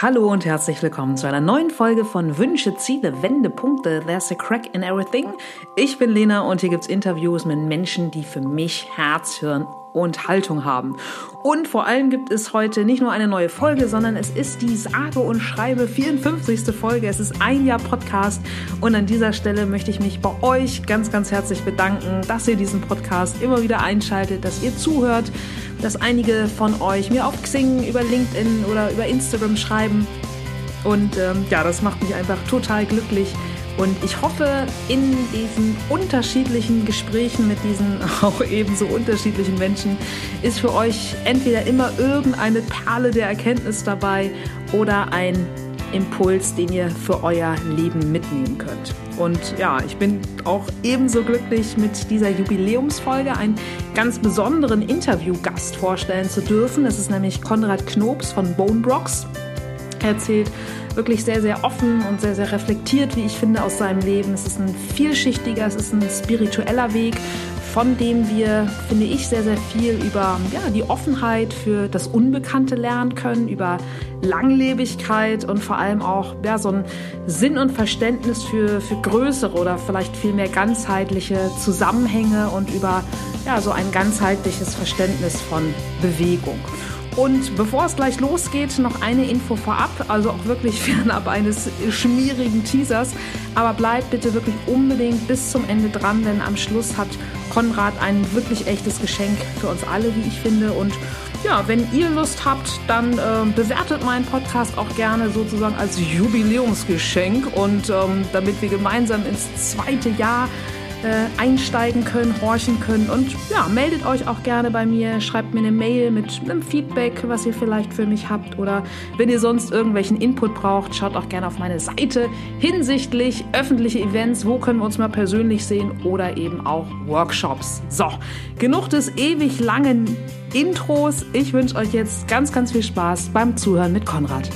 Hallo und herzlich willkommen zu einer neuen Folge von Wünsche, Ziele, Wendepunkte. There's a crack in everything. Ich bin Lena und hier gibt's Interviews mit Menschen, die für mich Herz, Hirn und Haltung haben. Und vor allem gibt es heute nicht nur eine neue Folge, sondern es ist die sage und schreibe 54. Folge. Es ist ein Jahr Podcast und an dieser Stelle möchte ich mich bei euch ganz, ganz herzlich bedanken, dass ihr diesen Podcast immer wieder einschaltet, dass ihr zuhört, dass einige von euch mir auf Xing, über LinkedIn oder über Instagram schreiben. Und ähm, ja, das macht mich einfach total glücklich. Und ich hoffe, in diesen unterschiedlichen Gesprächen mit diesen auch ebenso unterschiedlichen Menschen ist für euch entweder immer irgendeine Perle der Erkenntnis dabei oder ein Impuls, den ihr für euer Leben mitnehmen könnt. Und ja, ich bin auch ebenso glücklich, mit dieser Jubiläumsfolge einen ganz besonderen Interviewgast vorstellen zu dürfen. Das ist nämlich Konrad Knobs von Bonebrox. Er erzählt wirklich sehr, sehr offen und sehr, sehr reflektiert, wie ich finde, aus seinem Leben. Es ist ein vielschichtiger, es ist ein spiritueller Weg, von dem wir, finde ich, sehr, sehr viel über ja, die Offenheit für das Unbekannte lernen können, über Langlebigkeit und vor allem auch ja, so ein Sinn und Verständnis für, für größere oder vielleicht viel mehr ganzheitliche Zusammenhänge und über ja, so ein ganzheitliches Verständnis von Bewegung. Und bevor es gleich losgeht, noch eine Info vorab, also auch wirklich fernab eines schmierigen Teasers. Aber bleibt bitte wirklich unbedingt bis zum Ende dran, denn am Schluss hat Konrad ein wirklich echtes Geschenk für uns alle, wie ich finde. Und ja, wenn ihr Lust habt, dann äh, bewertet meinen Podcast auch gerne sozusagen als Jubiläumsgeschenk und ähm, damit wir gemeinsam ins zweite Jahr äh, einsteigen können, horchen können. Und ja, meldet euch auch gerne bei mir, schreibt mir eine Mail mit einem Feedback, was ihr vielleicht für mich habt. Oder wenn ihr sonst irgendwelchen Input braucht, schaut auch gerne auf meine Seite hinsichtlich öffentliche Events, wo können wir uns mal persönlich sehen oder eben auch Workshops. So, genug des ewig langen Intros. Ich wünsche euch jetzt ganz, ganz viel Spaß beim Zuhören mit Konrad.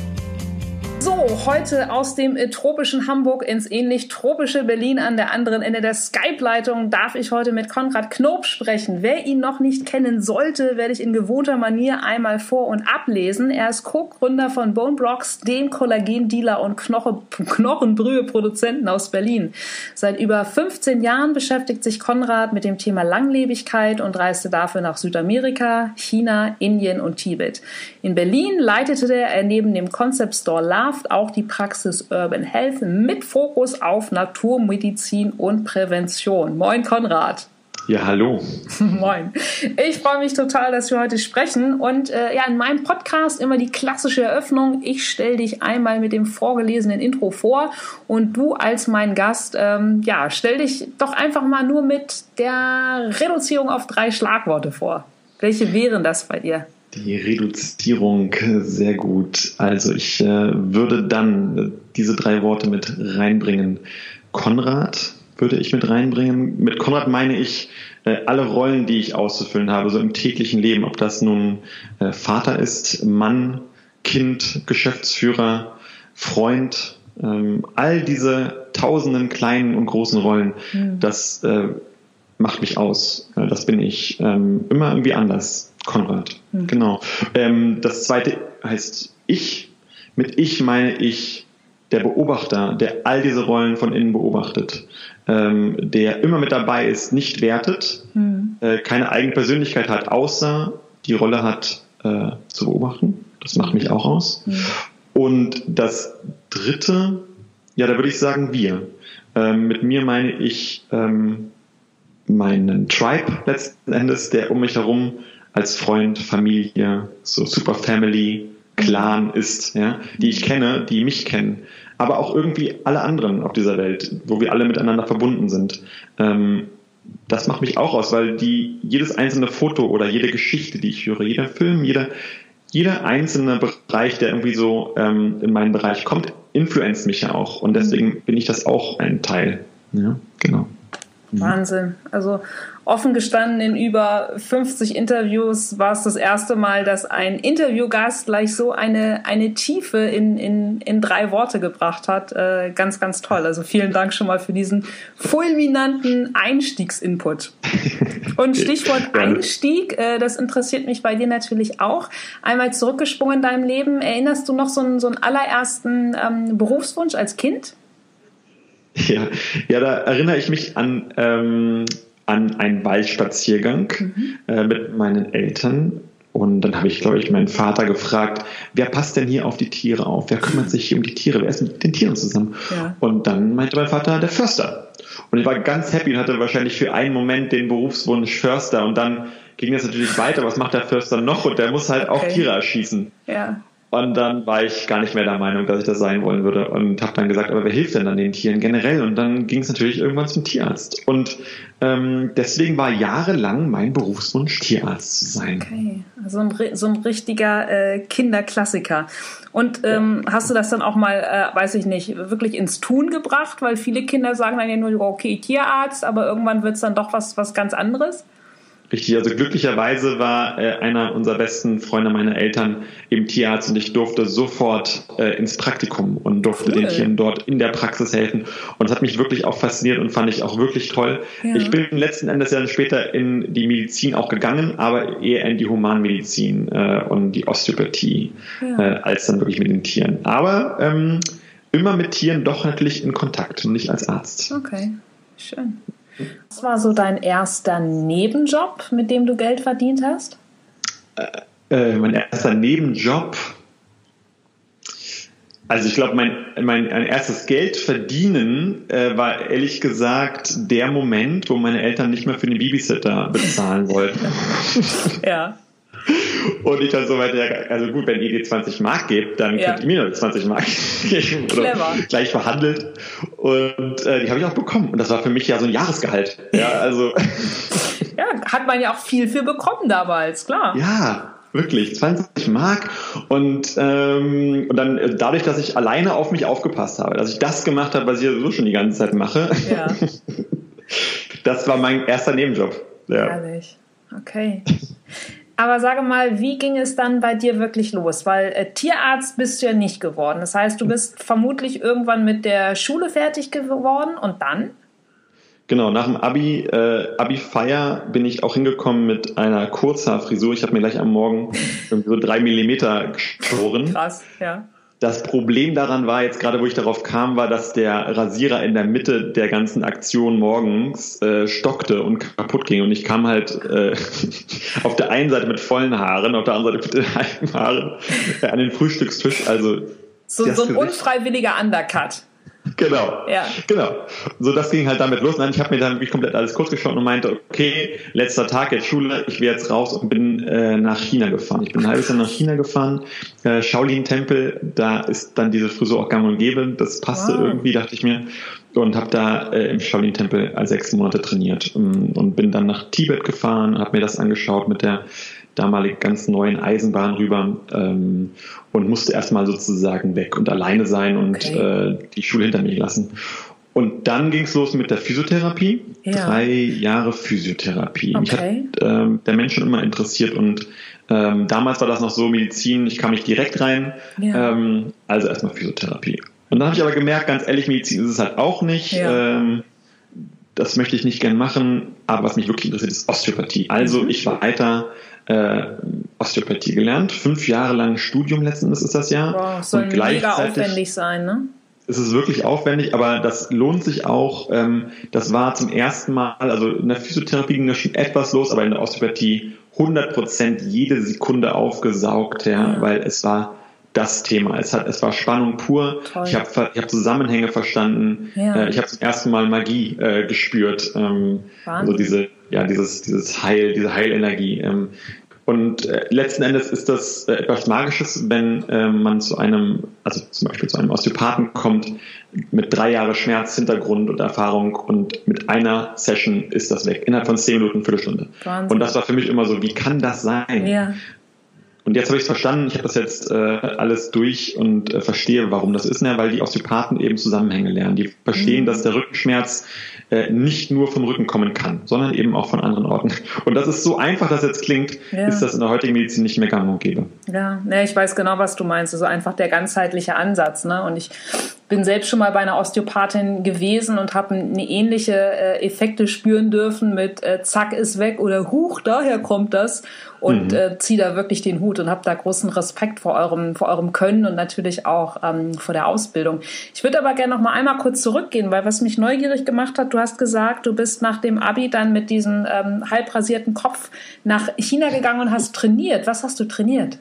So, heute aus dem äh, tropischen Hamburg ins ähnlich tropische Berlin an der anderen Ende der Skype-Leitung darf ich heute mit Konrad Knob sprechen. Wer ihn noch nicht kennen sollte, werde ich in gewohnter Manier einmal vor- und ablesen. Er ist Co-Gründer von Bone Blocks, dem Kollagendealer und Knochenbrühe-Produzenten aus Berlin. Seit über 15 Jahren beschäftigt sich Konrad mit dem Thema Langlebigkeit und reiste dafür nach Südamerika, China, Indien und Tibet. In Berlin leitete er neben dem Concept Store Love Kraft auch die Praxis Urban Health mit Fokus auf Naturmedizin und Prävention. Moin Konrad. Ja, hallo. Moin. Ich freue mich total, dass wir heute sprechen. Und äh, ja, in meinem Podcast immer die klassische Eröffnung. Ich stelle dich einmal mit dem vorgelesenen Intro vor und du als mein Gast, ähm, ja, stell dich doch einfach mal nur mit der Reduzierung auf drei Schlagworte vor. Welche wären das bei dir? Die Reduzierung sehr gut. Also ich äh, würde dann diese drei Worte mit reinbringen. Konrad würde ich mit reinbringen. Mit Konrad meine ich äh, alle Rollen, die ich auszufüllen habe, so im täglichen Leben. Ob das nun äh, Vater ist, Mann, Kind, Geschäftsführer, Freund, ähm, all diese tausenden kleinen und großen Rollen, mhm. das äh, macht mich aus. Äh, das bin ich. Ähm, immer irgendwie anders. Konrad, mhm. genau. Ähm, das zweite heißt ich. Mit ich meine ich der Beobachter, der all diese Rollen von innen beobachtet, ähm, der immer mit dabei ist, nicht wertet, mhm. äh, keine eigene Persönlichkeit hat, außer die Rolle hat äh, zu beobachten. Das macht mich auch aus. Mhm. Und das dritte, ja, da würde ich sagen wir. Ähm, mit mir meine ich ähm, meinen Tribe letzten Endes, der um mich herum als Freund, Familie, so Super Family, Clan ist, ja, die ich kenne, die mich kennen, aber auch irgendwie alle anderen auf dieser Welt, wo wir alle miteinander verbunden sind. Ähm, das macht mich auch aus, weil die jedes einzelne Foto oder jede Geschichte, die ich höre, jeder Film, jeder jeder einzelne Bereich, der irgendwie so ähm, in meinen Bereich kommt, influenzt mich ja auch und deswegen bin ich das auch ein Teil. Ja, genau. Wahnsinn. Also offen gestanden in über 50 Interviews war es das erste Mal, dass ein Interviewgast gleich so eine, eine Tiefe in, in, in drei Worte gebracht hat. Äh, ganz, ganz toll. Also vielen Dank schon mal für diesen fulminanten Einstiegsinput. Und Stichwort Einstieg, äh, das interessiert mich bei dir natürlich auch. Einmal zurückgesprungen in deinem Leben. Erinnerst du noch so einen, so einen allerersten ähm, Berufswunsch als Kind? Ja, ja, da erinnere ich mich an, ähm, an einen Waldspaziergang mhm. äh, mit meinen Eltern. Und dann habe ich, glaube ich, meinen Vater gefragt, wer passt denn hier auf die Tiere auf? Wer kümmert sich hier um die Tiere? Wer ist mit den Tieren zusammen? Ja. Und dann meinte mein Vater, der Förster. Und ich war ganz happy und hatte wahrscheinlich für einen Moment den Berufswunsch Förster. Und dann ging das natürlich weiter. Was macht der Förster noch? Und der muss halt okay. auch Tiere erschießen. Ja. Und dann war ich gar nicht mehr der Meinung, dass ich das sein wollen würde und habe dann gesagt, aber wer hilft denn dann den Tieren generell? Und dann ging es natürlich irgendwann zum Tierarzt. Und ähm, deswegen war jahrelang mein Berufswunsch, Tierarzt zu sein. Okay, also ein, so ein richtiger äh, Kinderklassiker. Und ähm, ja. hast du das dann auch mal, äh, weiß ich nicht, wirklich ins Tun gebracht? Weil viele Kinder sagen dann ja nur, okay, Tierarzt, aber irgendwann wird es dann doch was, was ganz anderes. Richtig, also glücklicherweise war äh, einer unserer besten Freunde meiner Eltern eben Tierarzt und ich durfte sofort äh, ins Praktikum und durfte cool. den Tieren dort in der Praxis helfen. Und das hat mich wirklich auch fasziniert und fand ich auch wirklich toll. Ja. Ich bin letzten Endes ja dann später in die Medizin auch gegangen, aber eher in die Humanmedizin äh, und die Osteopathie ja. äh, als dann wirklich mit den Tieren. Aber ähm, immer mit Tieren doch natürlich in Kontakt und nicht als Arzt. Okay, schön. Was war so dein erster Nebenjob, mit dem du Geld verdient hast? Äh, äh, mein erster Nebenjob. Also ich glaube, mein, mein, mein erstes Geld verdienen äh, war ehrlich gesagt der Moment, wo meine Eltern nicht mehr für den Babysitter bezahlen wollten. ja. Und ich dann so weiter, also gut, wenn ihr die 20 Mark gebt, dann ja. könnt ihr mir noch 20 Mark geben. Clever. Gleich verhandelt. Und äh, die habe ich auch bekommen. Und das war für mich ja so ein Jahresgehalt. Ja, also. ja, hat man ja auch viel für bekommen damals, klar. Ja, wirklich 20 Mark und ähm, und dann äh, dadurch, dass ich alleine auf mich aufgepasst habe, dass ich das gemacht habe, was ich so schon die ganze Zeit mache. Ja. das war mein erster Nebenjob. Ja. Herrlich. Okay. Aber sage mal, wie ging es dann bei dir wirklich los? Weil äh, Tierarzt bist du ja nicht geworden. Das heißt, du bist vermutlich irgendwann mit der Schule fertig geworden und dann? Genau, nach dem Abi, äh, Abi-Feier bin ich auch hingekommen mit einer Kurzhaarfrisur. Ich habe mir gleich am Morgen so drei Millimeter geschoren. Krass, ja. Das Problem daran war jetzt gerade, wo ich darauf kam, war, dass der Rasierer in der Mitte der ganzen Aktion morgens äh, stockte und kaputt ging. Und ich kam halt äh, auf der einen Seite mit vollen Haaren, auf der anderen Seite mit halben Haaren äh, an den Frühstückstisch. Also so, so ein unfreiwilliger Undercut. Genau. Ja. Genau. So, das ging halt damit los. Nein, ich habe mir dann wirklich komplett alles kurz geschaut und meinte, okay, letzter Tag jetzt Schule, ich will jetzt raus und bin äh, nach China gefahren. Ich bin ein halbes Jahr nach China gefahren. Äh, Shaolin-Tempel, da ist dann diese Frisur auch gang und gäbe. Das passte wow. irgendwie, dachte ich mir. Und habe da äh, im Shaolin-Tempel sechs Monate trainiert ähm, und bin dann nach Tibet gefahren, habe mir das angeschaut mit der damalig ganz neuen Eisenbahn rüber ähm, und musste erstmal sozusagen weg und alleine sein und okay. äh, die Schule hinter mir lassen. Und dann ging es los mit der Physiotherapie. Ja. Drei Jahre Physiotherapie. Okay. Mich hat ähm, der Mensch schon immer interessiert und ähm, damals war das noch so Medizin, ich kam nicht direkt rein, ja. ähm, also erstmal Physiotherapie. Und dann habe ich aber gemerkt, ganz ehrlich, Medizin ist es halt auch nicht. Ja. Ähm, das möchte ich nicht gern machen, aber was mich wirklich interessiert, ist Osteopathie. Also mhm. ich war weiter äh, Osteopathie gelernt. Fünf Jahre lang Studium letztendlich ist das ja. Wow, soll und mega aufwendig sein, ne? Es ist wirklich aufwendig, aber das lohnt sich auch. Ähm, das war zum ersten Mal, also in der Physiotherapie ging das schon etwas los, aber in der Osteopathie 100 Prozent jede Sekunde aufgesaugt, ja, ja, weil es war das Thema. Es hat, es war Spannung pur. Toll. Ich habe ich hab Zusammenhänge verstanden. Ja. Äh, ich habe zum ersten Mal Magie äh, gespürt. Ähm, also diese, ja, dieses, dieses Heil, diese Heilenergie. Ähm, und äh, letzten Endes ist das äh, etwas Magisches, wenn äh, man zu einem, also zum Beispiel zu einem Osteopathen kommt, mit drei Jahre Schmerz, Hintergrund und Erfahrung und mit einer Session ist das weg. Innerhalb von zehn Minuten, Viertelstunde. Wahnsinn. Und das war für mich immer so, wie kann das sein? Ja. Und jetzt habe ich es verstanden, ich habe das jetzt äh, alles durch und äh, verstehe, warum das ist, ne? weil die Osteopathen eben Zusammenhänge lernen. Die verstehen, mhm. dass der Rückenschmerz äh, nicht nur vom Rücken kommen kann, sondern eben auch von anderen Orten. Und das ist so einfach, dass jetzt klingt, ja. ist das in der heutigen Medizin nicht mehr gang und gäbe. Ja, ne, ich weiß genau, was du meinst. Also einfach der ganzheitliche Ansatz. Ne? Und ich bin selbst schon mal bei einer Osteopathin gewesen und habe eine ähnliche äh, Effekte spüren dürfen mit äh, Zack ist weg oder Huch, daher kommt das und mhm. äh, ziehe da wirklich den Hut und habe da großen Respekt vor eurem, vor eurem Können und natürlich auch ähm, vor der Ausbildung. Ich würde aber gerne noch mal einmal kurz zurückgehen, weil was mich neugierig gemacht hat, du hast gesagt, du bist nach dem Abi dann mit diesem ähm, halb rasierten Kopf nach China gegangen und hast trainiert. Was hast du trainiert?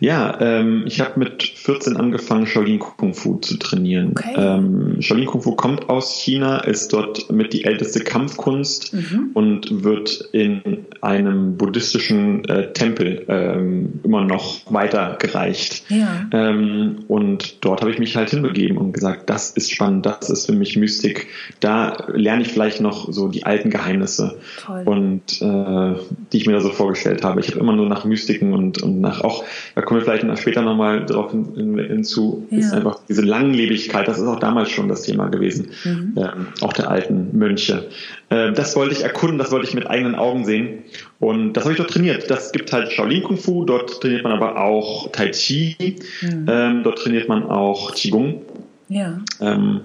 Ja, ähm, ich habe mit 14 angefangen, Shaolin Kung Fu zu trainieren. Okay. Ähm, Shaolin Kung Fu kommt aus China, ist dort mit die älteste Kampfkunst mhm. und wird in einem buddhistischen äh, Tempel ähm, immer noch weitergereicht. Ja. Ähm, und dort habe ich mich halt hinbegeben und gesagt, das ist spannend, das ist für mich Mystik. Da lerne ich vielleicht noch so die alten Geheimnisse Toll. und äh, die ich mir da so vorgestellt habe. Ich habe immer nur nach Mystiken und, und nach auch da kommen wir vielleicht später nochmal darauf hin, hinzu, ja. ist einfach diese Langlebigkeit, das ist auch damals schon das Thema gewesen, mhm. ähm, auch der alten Mönche. Äh, das wollte ich erkunden, das wollte ich mit eigenen Augen sehen und das habe ich dort trainiert. Das gibt halt Shaolin Kung Fu, dort trainiert man aber auch Tai Chi, mhm. ähm, dort trainiert man auch Qigong. Ja. Ähm,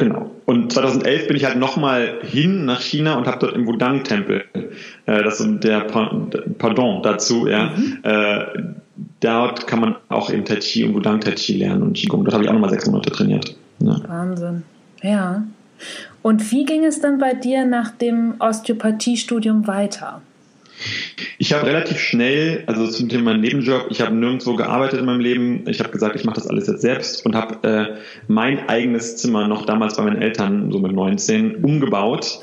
Genau. Und 2011 bin ich halt nochmal hin nach China und habe dort im Wudang-Tempel, äh, das ist der Pardon dazu, ja, mhm. äh, dort kann man auch eben Tai Chi und Wudang Tai Chi lernen und Qigong. Dort habe ich auch nochmal sechs Monate trainiert. Ja. Wahnsinn. Ja. Und wie ging es dann bei dir nach dem Osteopathiestudium weiter? Ich habe relativ schnell, also zum Thema Nebenjob, ich habe nirgendwo gearbeitet in meinem Leben. Ich habe gesagt, ich mache das alles jetzt selbst und habe äh, mein eigenes Zimmer noch damals bei meinen Eltern, so mit 19, umgebaut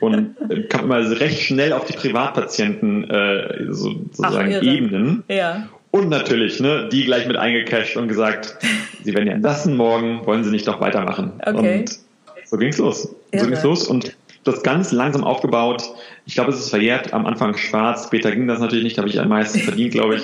und äh, kam immer recht schnell auf die Privatpatienten äh, so, sozusagen Ach, Ebenen. Ja. Und natürlich, ne, die gleich mit eingecasht und gesagt, sie werden ja entlassen morgen, wollen sie nicht doch weitermachen. Okay. Und so ging's los. Irre. So ging's los und das ganz langsam aufgebaut. Ich glaube, es ist verjährt, am Anfang schwarz, später ging das natürlich nicht, da habe ich am meisten verdient, glaube ich.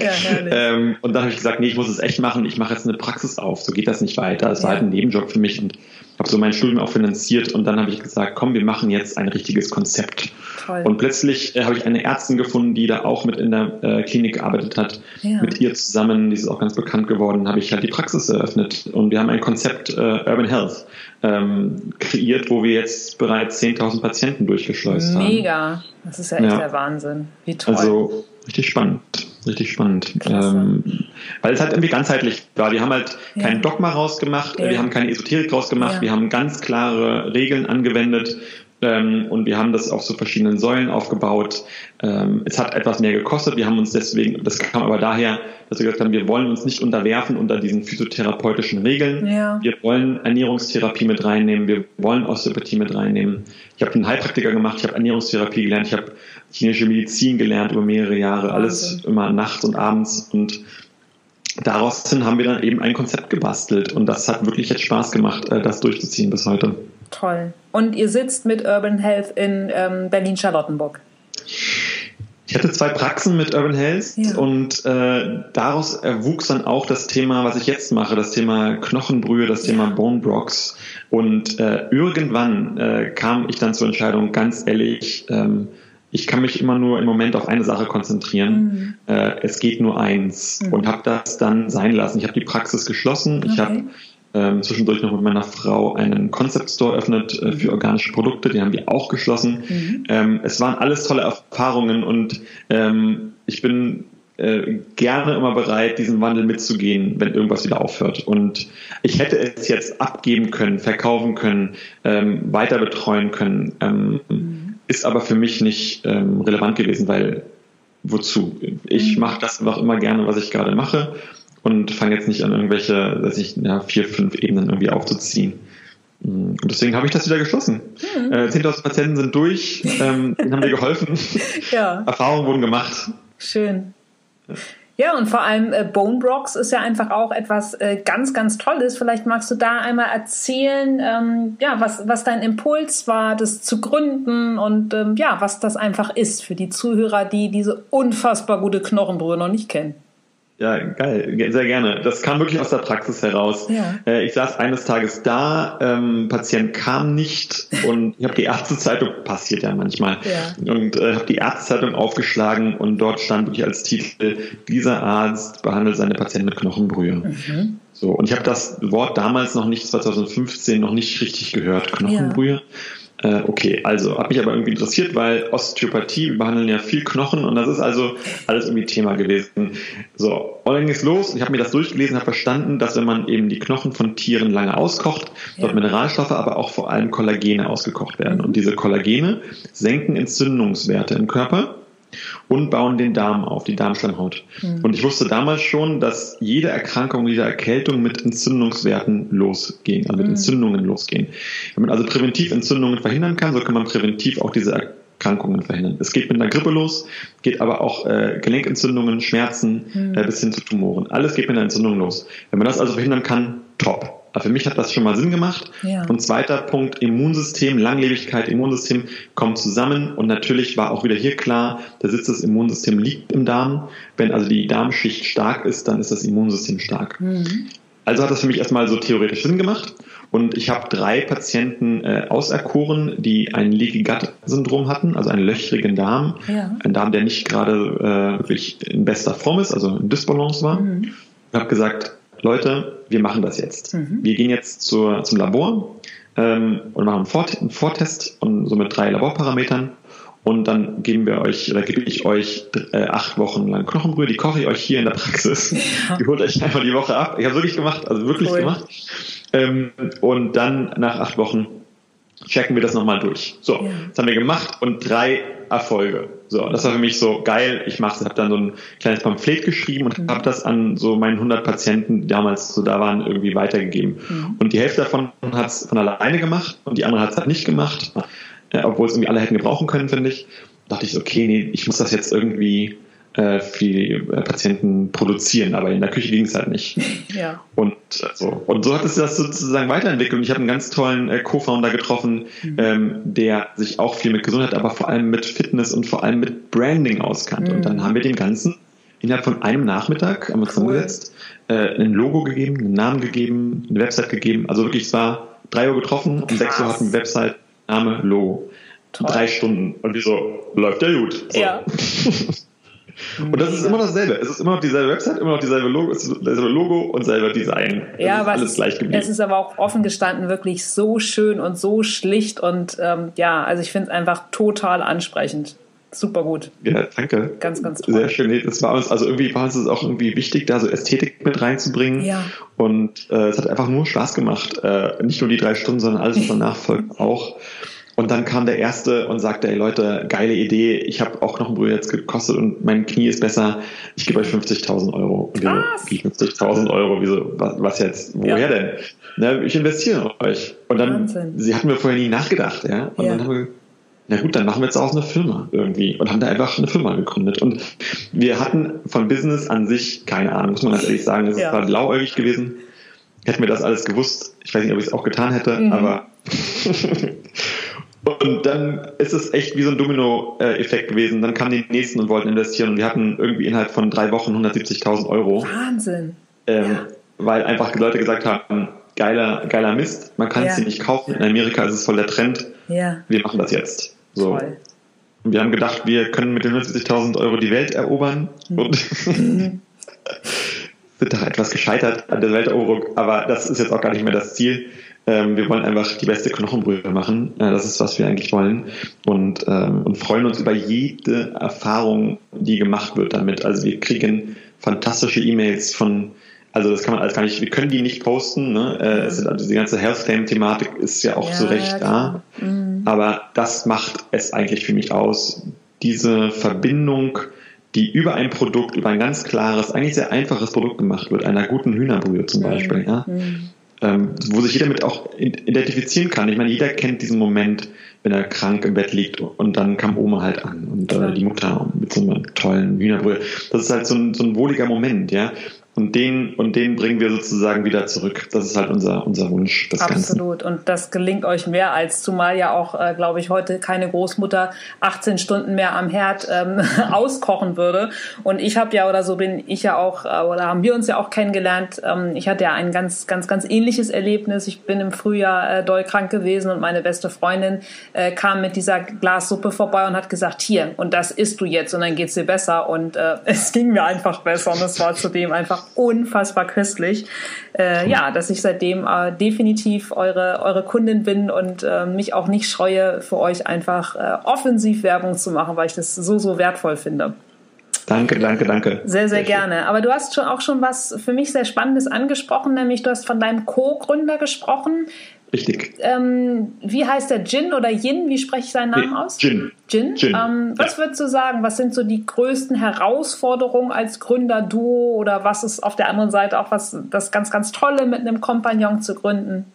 ja, ähm, und dann habe ich gesagt, nee, ich muss es echt machen, ich mache jetzt eine Praxis auf, so geht das nicht weiter. Es war halt ein Nebenjob für mich. Und habe so mein Studium auch finanziert und dann habe ich gesagt, komm, wir machen jetzt ein richtiges Konzept. Toll. Und plötzlich äh, habe ich eine Ärztin gefunden, die da auch mit in der äh, Klinik gearbeitet hat. Ja. Mit ihr zusammen, die ist auch ganz bekannt geworden, habe ich halt die Praxis eröffnet und wir haben ein Konzept äh, Urban Health ähm, kreiert, wo wir jetzt bereits 10.000 Patienten durchgeschleust Mega. haben. Mega, das ist ja echt ja. der Wahnsinn. Wie toll. Also richtig spannend richtig spannend. Ähm, weil es halt irgendwie ganzheitlich war. Wir haben halt ja. kein Dogma rausgemacht, ja. wir haben keine Esoterik rausgemacht, ja. wir haben ganz klare Regeln angewendet ähm, und wir haben das auf so verschiedenen Säulen aufgebaut. Ähm, es hat etwas mehr gekostet. Wir haben uns deswegen, das kam aber daher, dass wir gesagt haben, wir wollen uns nicht unterwerfen unter diesen physiotherapeutischen Regeln. Ja. Wir wollen Ernährungstherapie mit reinnehmen. Wir wollen Osteopathie mit reinnehmen. Ich habe einen Heilpraktiker gemacht. Ich habe Ernährungstherapie gelernt. Ich habe chinesische Medizin gelernt über mehrere Jahre. Alles okay. immer nachts und abends und daraus haben wir dann eben ein Konzept gebastelt und das hat wirklich jetzt Spaß gemacht, äh, das durchzuziehen bis heute. Toll. Und ihr sitzt mit Urban Health in ähm, Berlin-Charlottenburg. Ich hatte zwei Praxen mit Urban Health ja. und äh, daraus erwuchs dann auch das Thema, was ich jetzt mache, das Thema Knochenbrühe, das Thema Bone Brocks. Und äh, irgendwann äh, kam ich dann zur Entscheidung, ganz ehrlich, ähm, ich kann mich immer nur im Moment auf eine Sache konzentrieren. Mhm. Äh, es geht nur eins mhm. und habe das dann sein lassen. Ich habe die Praxis geschlossen. Okay. Ich habe ähm, zwischendurch noch mit meiner Frau einen Concept Store eröffnet äh, für organische Produkte, die haben wir auch geschlossen. Mhm. Ähm, es waren alles tolle Erfahrungen und ähm, ich bin äh, gerne immer bereit, diesen Wandel mitzugehen, wenn irgendwas wieder aufhört. Und ich hätte es jetzt abgeben können, verkaufen können, ähm, weiter betreuen können, ähm, mhm. ist aber für mich nicht ähm, relevant gewesen, weil wozu? Ich mhm. mache das einfach immer gerne, was ich gerade mache und fange jetzt nicht an, irgendwelche, dass ich ja, vier, fünf Ebenen irgendwie aufzuziehen. Mm, und deswegen habe ich das wieder geschlossen. Mhm. Äh, 10.000 Patienten sind durch, ähm, denen haben wir geholfen. ja. Erfahrungen wurden gemacht. Schön. Ja, und vor allem äh, Bone Rocks ist ja einfach auch etwas äh, ganz, ganz Tolles. Vielleicht magst du da einmal erzählen, ähm, ja, was, was dein Impuls war, das zu gründen und ähm, ja, was das einfach ist für die Zuhörer, die diese unfassbar gute Knochenbrühe noch nicht kennen. Ja, geil, sehr gerne. Das kam wirklich aus der Praxis heraus. Ja. Äh, ich saß eines Tages da, ähm, Patient kam nicht und ich habe die Ärztezeitung, passiert ja manchmal, ja. und äh, habe die Ärztezeitung aufgeschlagen und dort stand wirklich als Titel, dieser Arzt behandelt seine Patienten mit Knochenbrühe. Mhm. So, und ich habe das Wort damals noch nicht, 2015, noch nicht richtig gehört, Knochenbrühe. Ja. Äh, okay, also hat mich aber irgendwie interessiert, weil Osteopathie, wir behandeln ja viel Knochen und das ist also alles irgendwie Thema gewesen. So, und dann ging es los. Ich habe mir das durchgelesen, habe verstanden, dass wenn man eben die Knochen von Tieren lange auskocht, ja. dort Mineralstoffe, aber auch vor allem Kollagene ausgekocht werden. Und diese Kollagene senken Entzündungswerte im Körper und bauen den Darm auf, die Darmschleimhaut. Mhm. Und ich wusste damals schon, dass jede Erkrankung, jede Erkältung mit Entzündungswerten losgehen, also mit mhm. Entzündungen losgehen. Wenn man also präventiv Entzündungen verhindern kann, so kann man präventiv auch diese Erkrankungen verhindern. Es geht mit einer Grippe los, geht aber auch äh, Gelenkentzündungen, Schmerzen mhm. äh, bis hin zu Tumoren. Alles geht mit einer Entzündung los. Wenn man das also verhindern kann, top. Aber für mich hat das schon mal Sinn gemacht. Ja. Und zweiter Punkt, Immunsystem, Langlebigkeit, Immunsystem kommen zusammen. Und natürlich war auch wieder hier klar, der Sitz des Immunsystems liegt im Darm. Wenn also die Darmschicht stark ist, dann ist das Immunsystem stark. Mhm. Also hat das für mich erstmal so theoretisch Sinn gemacht. Und ich habe drei Patienten äh, auserkoren, die ein Leaky Gut Syndrom hatten, also einen löchrigen Darm. Ja. Ein Darm, der nicht gerade äh, wirklich in bester Form ist, also in Dysbalance war. Mhm. Ich habe gesagt, Leute, wir machen das jetzt. Mhm. Wir gehen jetzt zur, zum Labor ähm, und machen einen, Vort einen Vortest und so mit drei Laborparametern. Und dann geben wir euch, oder gebe ich euch äh, acht Wochen lang Knochenbrühe, die koche ich euch hier in der Praxis. Ja. Die holt euch einfach die Woche ab. Ich habe wirklich gemacht, also wirklich cool. gemacht. Ähm, und dann nach acht Wochen checken wir das nochmal durch. So, ja. das haben wir gemacht und drei Erfolge. So, das war für mich so geil. Ich mache, habe dann so ein kleines Pamphlet geschrieben und mhm. habe das an so meinen 100 Patienten, die damals so da waren, irgendwie weitergegeben. Mhm. Und die Hälfte davon hat es von alleine gemacht und die andere hat es halt nicht gemacht, obwohl es irgendwie alle hätten gebrauchen können, finde ich. Da dachte ich, okay, nee, ich muss das jetzt irgendwie äh, für die äh, Patienten produzieren, aber in der Küche ging es halt nicht. Ja. Und, so. und so hat es das sozusagen weiterentwickelt. Und ich habe einen ganz tollen äh, Co-Founder getroffen, mhm. ähm, der sich auch viel mit Gesundheit, aber vor allem mit Fitness und vor allem mit Branding auskannt. Mhm. Und dann haben wir dem Ganzen innerhalb von einem Nachmittag haben wir cool. zusammengesetzt, äh, ein Logo gegeben, einen Namen gegeben, eine Website gegeben. Also wirklich, es war drei Uhr getroffen, um sechs Uhr hatten wir Website, Name, Logo. Toll. Drei Stunden. Und wie so, läuft ja gut. So. Ja. Und das ist immer dasselbe. Es ist immer noch dieselbe Website, immer noch dieselbe Logo, dasselbe Logo und selber Design. Ja, aber alles gleich geblieben. Es ist aber auch offen gestanden wirklich so schön und so schlicht und ähm, ja, also ich finde es einfach total ansprechend. Super gut. Ja, danke. Ganz, ganz toll. Sehr schön. Das war uns, also irgendwie war uns auch irgendwie wichtig, da so Ästhetik mit reinzubringen. Ja. Und äh, es hat einfach nur Spaß gemacht. Äh, nicht nur die drei Stunden, sondern alles, was danach folgt auch. Und dann kam der Erste und sagte, ey Leute, geile Idee, ich habe auch noch ein Brühe jetzt gekostet und mein Knie ist besser, ich gebe euch 50.000 Euro. Wie 50.000 Euro, wieso, was, was jetzt, woher ja. denn? Na, ich investiere in euch. Und dann, Wahnsinn. sie hatten wir vorher nie nachgedacht, ja. Und ja. dann haben wir na gut, dann machen wir jetzt auch eine Firma irgendwie und haben da einfach eine Firma gegründet. Und wir hatten von Business an sich keine Ahnung, muss man ganz ehrlich sagen. Es ja. war blauäugig gewesen. Hätten wir das alles gewusst, ich weiß nicht, ob ich es auch getan hätte, mhm. aber Und dann ist es echt wie so ein Domino-Effekt gewesen. Dann kamen die nächsten und wollten investieren und wir hatten irgendwie innerhalb von drei Wochen 170.000 Euro. Wahnsinn. Ähm, ja. Weil einfach Leute gesagt haben, geiler, geiler Mist, man kann ja. es hier nicht kaufen. In Amerika ist es voll der Trend. Ja. Wir machen das jetzt. So. Toll. Und wir haben gedacht, wir können mit den 170.000 Euro die Welt erobern mhm. und sind da etwas gescheitert an der Welteroberung, aber das ist jetzt auch gar nicht mehr das Ziel. Ähm, wir wollen einfach die beste Knochenbrühe machen. Äh, das ist, was wir eigentlich wollen. Und, ähm, und freuen uns über jede Erfahrung, die gemacht wird damit. Also wir kriegen fantastische E-Mails von, also das kann man alles gar nicht, wir können die nicht posten. Ne? Äh, es sind, also die ganze Health Claim-Thematik ist ja auch ja, zu Recht da. Mhm. Aber das macht es eigentlich für mich aus. Diese Verbindung, die über ein Produkt, über ein ganz klares, eigentlich sehr einfaches Produkt gemacht wird, einer guten Hühnerbrühe zum mhm. Beispiel, ja, mhm ähm, wo sich jeder mit auch identifizieren kann. Ich meine, jeder kennt diesen Moment, wenn er krank im Bett liegt und dann kam Oma halt an und äh, die Mutter mit so einem tollen Hühnerbrühe. Das ist halt so ein, so ein wohliger Moment, ja. Und den, und den bringen wir sozusagen wieder zurück. Das ist halt unser, unser Wunsch. Das Absolut. Ganze. Und das gelingt euch mehr als zumal ja auch, äh, glaube ich, heute keine Großmutter 18 Stunden mehr am Herd ähm, auskochen würde. Und ich habe ja, oder so bin ich ja auch, äh, oder haben wir uns ja auch kennengelernt. Ähm, ich hatte ja ein ganz, ganz, ganz ähnliches Erlebnis. Ich bin im Frühjahr äh, doll krank gewesen und meine beste Freundin äh, kam mit dieser Glassuppe vorbei und hat gesagt, hier, und das isst du jetzt und dann geht's dir besser. Und äh, es ging mir einfach besser und es war zudem einfach unfassbar köstlich. Äh, ja, dass ich seitdem äh, definitiv eure, eure Kundin bin und äh, mich auch nicht scheue, für euch einfach äh, offensiv Werbung zu machen, weil ich das so, so wertvoll finde. Danke, danke, danke. Sehr, sehr, gerne. Aber du hast schon auch schon was für mich sehr Spannendes angesprochen, nämlich du hast von deinem Co-Gründer gesprochen. Richtig. Ähm, wie heißt der Jin oder Yin? Wie spreche ich seinen Namen nee, aus? Jin. Jin. Jin. Ähm, was ja. würdest du sagen? Was sind so die größten Herausforderungen als Gründer-Duo oder was ist auf der anderen Seite auch was das ganz, ganz Tolle mit einem Kompagnon zu gründen?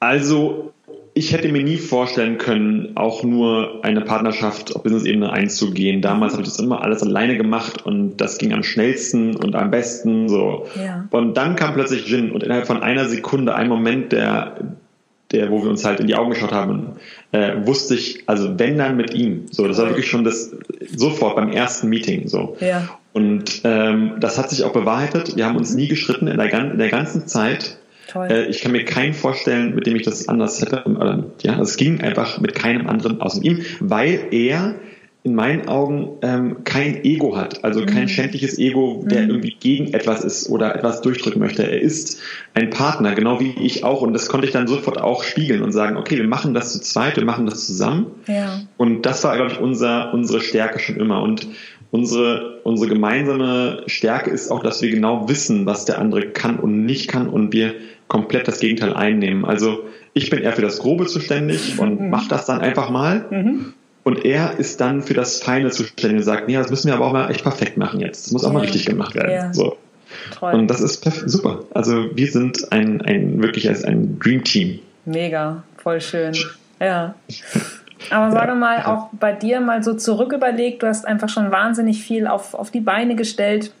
Also ich hätte mir nie vorstellen können, auch nur eine Partnerschaft auf Business-Ebene einzugehen. Damals habe ich das immer alles alleine gemacht und das ging am schnellsten und am besten. So. Ja. Und dann kam plötzlich Jin und innerhalb von einer Sekunde, ein Moment, der, der, wo wir uns halt in die Augen geschaut haben, äh, wusste ich, also wenn dann mit ihm. So, das war wirklich schon das sofort beim ersten Meeting. So. Ja. Und ähm, das hat sich auch bewahrheitet. Wir haben uns nie geschritten in der, in der ganzen Zeit. Toll. Äh, ich kann mir keinen vorstellen, mit dem ich das anders hätte. ja, es ging einfach mit keinem anderen außer ihm, weil er in meinen Augen ähm, kein Ego hat, also kein mhm. schändliches Ego, der mhm. irgendwie gegen etwas ist oder etwas durchdrücken möchte. Er ist ein Partner, genau wie ich auch, und das konnte ich dann sofort auch spiegeln und sagen, okay, wir machen das zu zweit, wir machen das zusammen. Ja. Und das war, glaube ich, unser, unsere Stärke schon immer. Und unsere, unsere gemeinsame Stärke ist auch, dass wir genau wissen, was der andere kann und nicht kann und wir komplett das Gegenteil einnehmen. Also ich bin eher für das Grobe zuständig und mhm. mache das dann einfach mal. Mhm. Und er ist dann für das Feine zuständig und sagt, nee, das müssen wir aber auch mal echt perfekt machen jetzt. Das muss auch ja. mal richtig gemacht werden. Ja. So. Toll. Und das ist super. Also wir sind ein, ein wirklich als ein Dream Team. Mega, voll schön. Ja. Aber sage mal, auch bei dir mal so zurück überlegt, du hast einfach schon wahnsinnig viel auf, auf die Beine gestellt.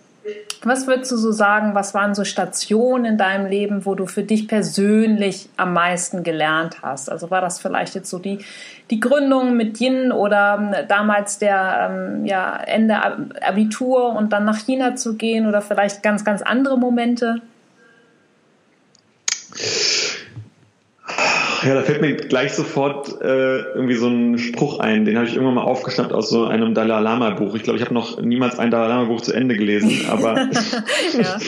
Was würdest du so sagen, was waren so Stationen in deinem Leben, wo du für dich persönlich am meisten gelernt hast? Also war das vielleicht jetzt so die, die Gründung mit Yin oder ähm, damals der ähm, ja, Ende Abitur und dann nach China zu gehen oder vielleicht ganz, ganz andere Momente? Ja, da fällt mir gleich sofort äh, irgendwie so ein Spruch ein, den habe ich irgendwann mal aufgeschnappt aus so einem Dalai Lama Buch. Ich glaube, ich habe noch niemals ein Dalai Lama Buch zu Ende gelesen, aber, ja.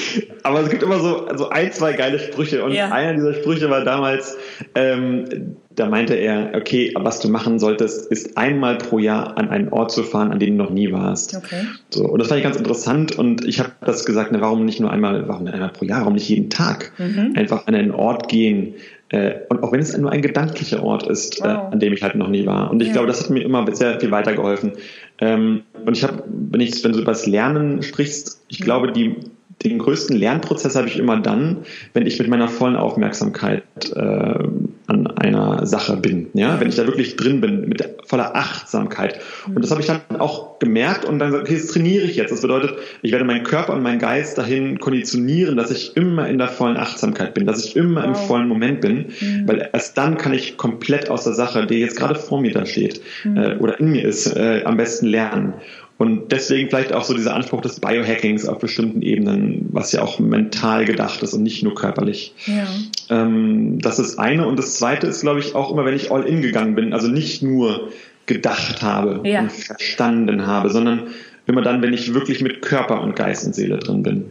aber es gibt immer so also ein, zwei geile Sprüche und ja. einer dieser Sprüche war damals, ähm, da meinte er, okay, was du machen solltest, ist einmal pro Jahr an einen Ort zu fahren, an dem du noch nie warst. Okay. So, und das fand ich ganz interessant und ich habe das gesagt, na, warum nicht nur einmal, warum einmal pro Jahr, warum nicht jeden Tag? Mhm. Einfach an einen Ort gehen, und auch wenn es nur ein gedanklicher Ort ist, äh, wow. äh, an dem ich halt noch nie war. Und ich ja. glaube, das hat mir immer sehr viel weitergeholfen. Ähm, und ich habe, wenn ich, wenn du über das Lernen sprichst, ich mhm. glaube, die den größten Lernprozess habe ich immer dann, wenn ich mit meiner vollen Aufmerksamkeit äh, an einer Sache bin. Ja, wenn ich da wirklich drin bin, mit voller Achtsamkeit. Und das habe ich dann auch gemerkt und dann gesagt, okay, das trainiere ich jetzt. Das bedeutet, ich werde meinen Körper und meinen Geist dahin konditionieren, dass ich immer in der vollen Achtsamkeit bin, dass ich immer wow. im vollen Moment bin, mhm. weil erst dann kann ich komplett aus der Sache, die jetzt gerade vor mir da steht mhm. äh, oder in mir ist, äh, am besten lernen. Und deswegen vielleicht auch so dieser Anspruch des Biohackings auf bestimmten Ebenen, was ja auch mental gedacht ist und nicht nur körperlich. Ja. Ähm, das ist eine. Und das zweite ist, glaube ich, auch immer, wenn ich all in gegangen bin, also nicht nur gedacht habe ja. und verstanden habe, sondern immer dann, wenn ich wirklich mit Körper und Geist und Seele drin bin,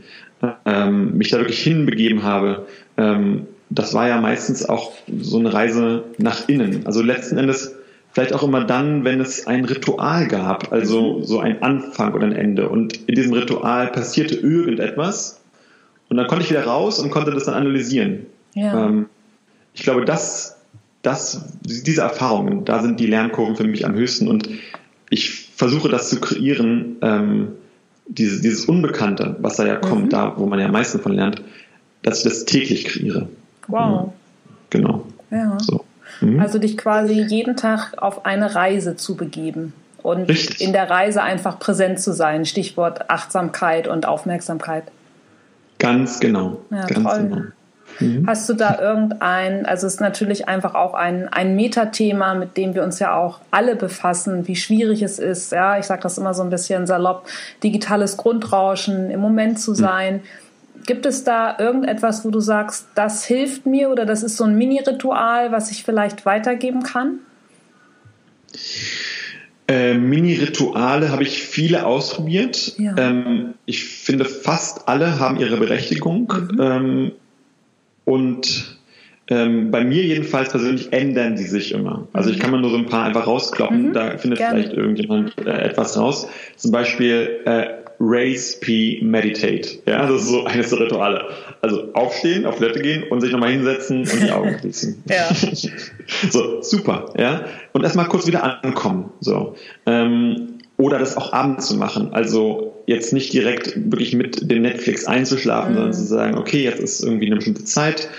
ähm, mich da wirklich hinbegeben habe. Ähm, das war ja meistens auch so eine Reise nach innen. Also letzten Endes vielleicht auch immer dann, wenn es ein Ritual gab, also mhm. so ein Anfang oder ein Ende. Und in diesem Ritual passierte irgendetwas und dann konnte ich wieder raus und konnte das dann analysieren. Ja. Ähm, ich glaube, das, das, diese Erfahrungen, da sind die Lernkurven für mich am höchsten und ich versuche das zu kreieren, ähm, dieses, dieses Unbekannte, was da ja kommt, mhm. da wo man ja am meisten von lernt, dass ich das täglich kreiere. Wow. Genau. Ja. So. Mhm. Also dich quasi jeden Tag auf eine Reise zu begeben und Richtig. in der Reise einfach präsent zu sein. Stichwort Achtsamkeit und Aufmerksamkeit. Ganz genau. Ja, Ganz toll. genau. Mhm. Hast du da irgendein, also es ist natürlich einfach auch ein, ein Metathema, mit dem wir uns ja auch alle befassen, wie schwierig es ist, ja, ich sage das immer so ein bisschen salopp, digitales Grundrauschen, im Moment zu mhm. sein. Mhm. Gibt es da irgendetwas, wo du sagst, das hilft mir oder das ist so ein Mini-Ritual, was ich vielleicht weitergeben kann? Äh, Mini-Rituale habe ich viele ausprobiert. Ja. Ähm, ich finde, fast alle haben ihre Berechtigung. Mhm. Ähm, und ähm, bei mir jedenfalls persönlich ändern die sich immer. Also ich kann mir nur so ein paar einfach rauskloppen, mhm, da findet gerne. vielleicht irgendjemand äh, etwas raus. Zum Beispiel äh, Raise P Meditate. Ja, das ist so eines der Rituale. Also aufstehen, auf Toilette gehen und sich nochmal hinsetzen und die Augen schließen. ja. so, super, ja. Und erstmal kurz wieder ankommen. So. Ähm, oder das auch abends zu machen. Also jetzt nicht direkt wirklich mit dem Netflix einzuschlafen, mhm. sondern zu sagen, okay, jetzt ist irgendwie eine bestimmte Zeit,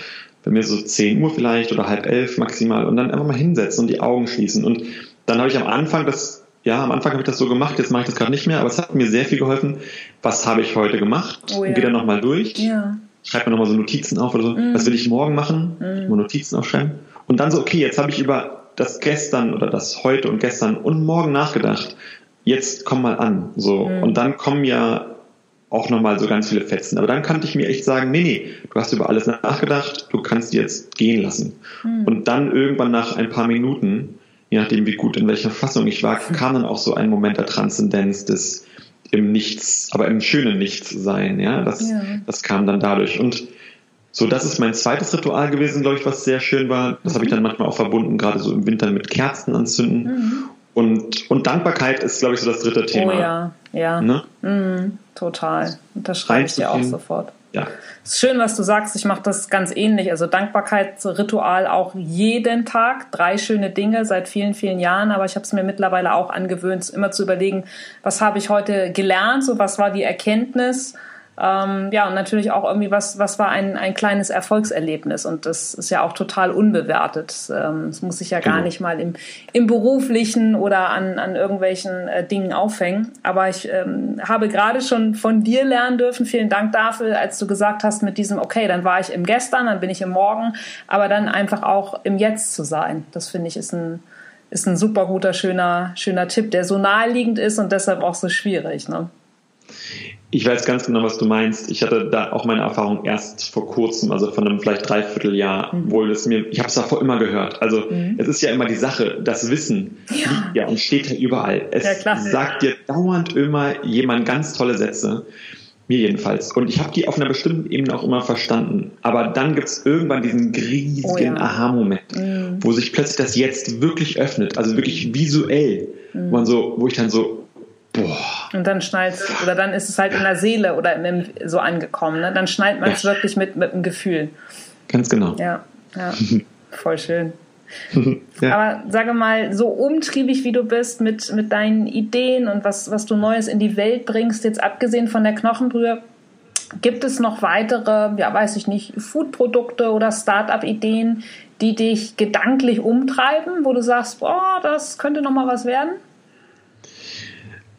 bei mir so 10 Uhr vielleicht oder halb elf maximal und dann einfach mal hinsetzen und die Augen schließen. Und dann habe ich am Anfang das, ja, am Anfang habe ich das so gemacht, jetzt mache ich das gerade nicht mehr, aber es hat mir sehr viel geholfen. Was habe ich heute gemacht? Oh, ja. Gehe dann nochmal durch. Ja. Schreibe mir nochmal so Notizen auf oder so. Mhm. Was will ich morgen machen? Mhm. Mal Notizen aufschreiben. Und dann so, okay, jetzt habe ich über das gestern oder das heute und gestern und morgen nachgedacht jetzt komm mal an. So. Mhm. Und dann kommen ja auch nochmal so ganz viele Fetzen. Aber dann kannte ich mir echt sagen, nee, nee, du hast über alles nachgedacht, du kannst jetzt gehen lassen. Mhm. Und dann irgendwann nach ein paar Minuten, je nachdem wie gut in welcher Fassung ich war, kam dann auch so ein Moment der Transzendenz des im Nichts, aber im schönen Nichts sein, ja. Das, ja. das kam dann dadurch. Und so, das ist mein zweites Ritual gewesen, glaube ich, was sehr schön war. Das mhm. habe ich dann manchmal auch verbunden, gerade so im Winter mit Kerzen anzünden. Mhm. Und, und Dankbarkeit ist, glaube ich, so das dritte Thema. Oh ja, ja. Ne? Mm, total. Das schreibe ich dir auch sofort. Ja. Ist schön, was du sagst. Ich mache das ganz ähnlich. Also Dankbarkeitsritual auch jeden Tag. Drei schöne Dinge seit vielen, vielen Jahren. Aber ich habe es mir mittlerweile auch angewöhnt, immer zu überlegen, was habe ich heute gelernt? So was war die Erkenntnis? Ähm, ja, und natürlich auch irgendwie, was, was war ein, ein kleines Erfolgserlebnis? Und das ist ja auch total unbewertet. Ähm, es muss sich ja gar genau. nicht mal im, im beruflichen oder an, an irgendwelchen äh, Dingen aufhängen. Aber ich ähm, habe gerade schon von dir lernen dürfen. Vielen Dank dafür, als du gesagt hast mit diesem, okay, dann war ich im Gestern, dann bin ich im Morgen, aber dann einfach auch im Jetzt zu sein. Das finde ich ist ein, ist ein super guter, schöner, schöner Tipp, der so naheliegend ist und deshalb auch so schwierig. Ne? Ich weiß ganz genau, was du meinst. Ich hatte da auch meine Erfahrung erst vor kurzem, also von einem vielleicht Dreivierteljahr, mhm. wohl es mir, ich habe es davor immer gehört. Also mhm. es ist ja immer die Sache, das Wissen ja, ja und steht ja überall. Es ja, sagt dir dauernd immer jemand ganz tolle Sätze. Mir jedenfalls. Und ich habe die auf einer bestimmten Ebene auch immer verstanden. Aber dann gibt es irgendwann diesen riesigen oh. Aha-Moment, mhm. wo sich plötzlich das Jetzt wirklich öffnet, also wirklich visuell. Wo, man so, wo ich dann so, Boah. Und dann schnallt oder dann ist es halt in der Seele oder im, so angekommen. Ne? Dann schnallt man es ja. wirklich mit, mit dem Gefühl. Ganz genau. Ja, ja. voll schön. ja. Aber sage mal, so umtriebig wie du bist mit, mit deinen Ideen und was, was du Neues in die Welt bringst, jetzt abgesehen von der Knochenbrühe, gibt es noch weitere, ja, weiß ich nicht, Foodprodukte oder Start-up-Ideen, die dich gedanklich umtreiben, wo du sagst, boah, das könnte noch mal was werden?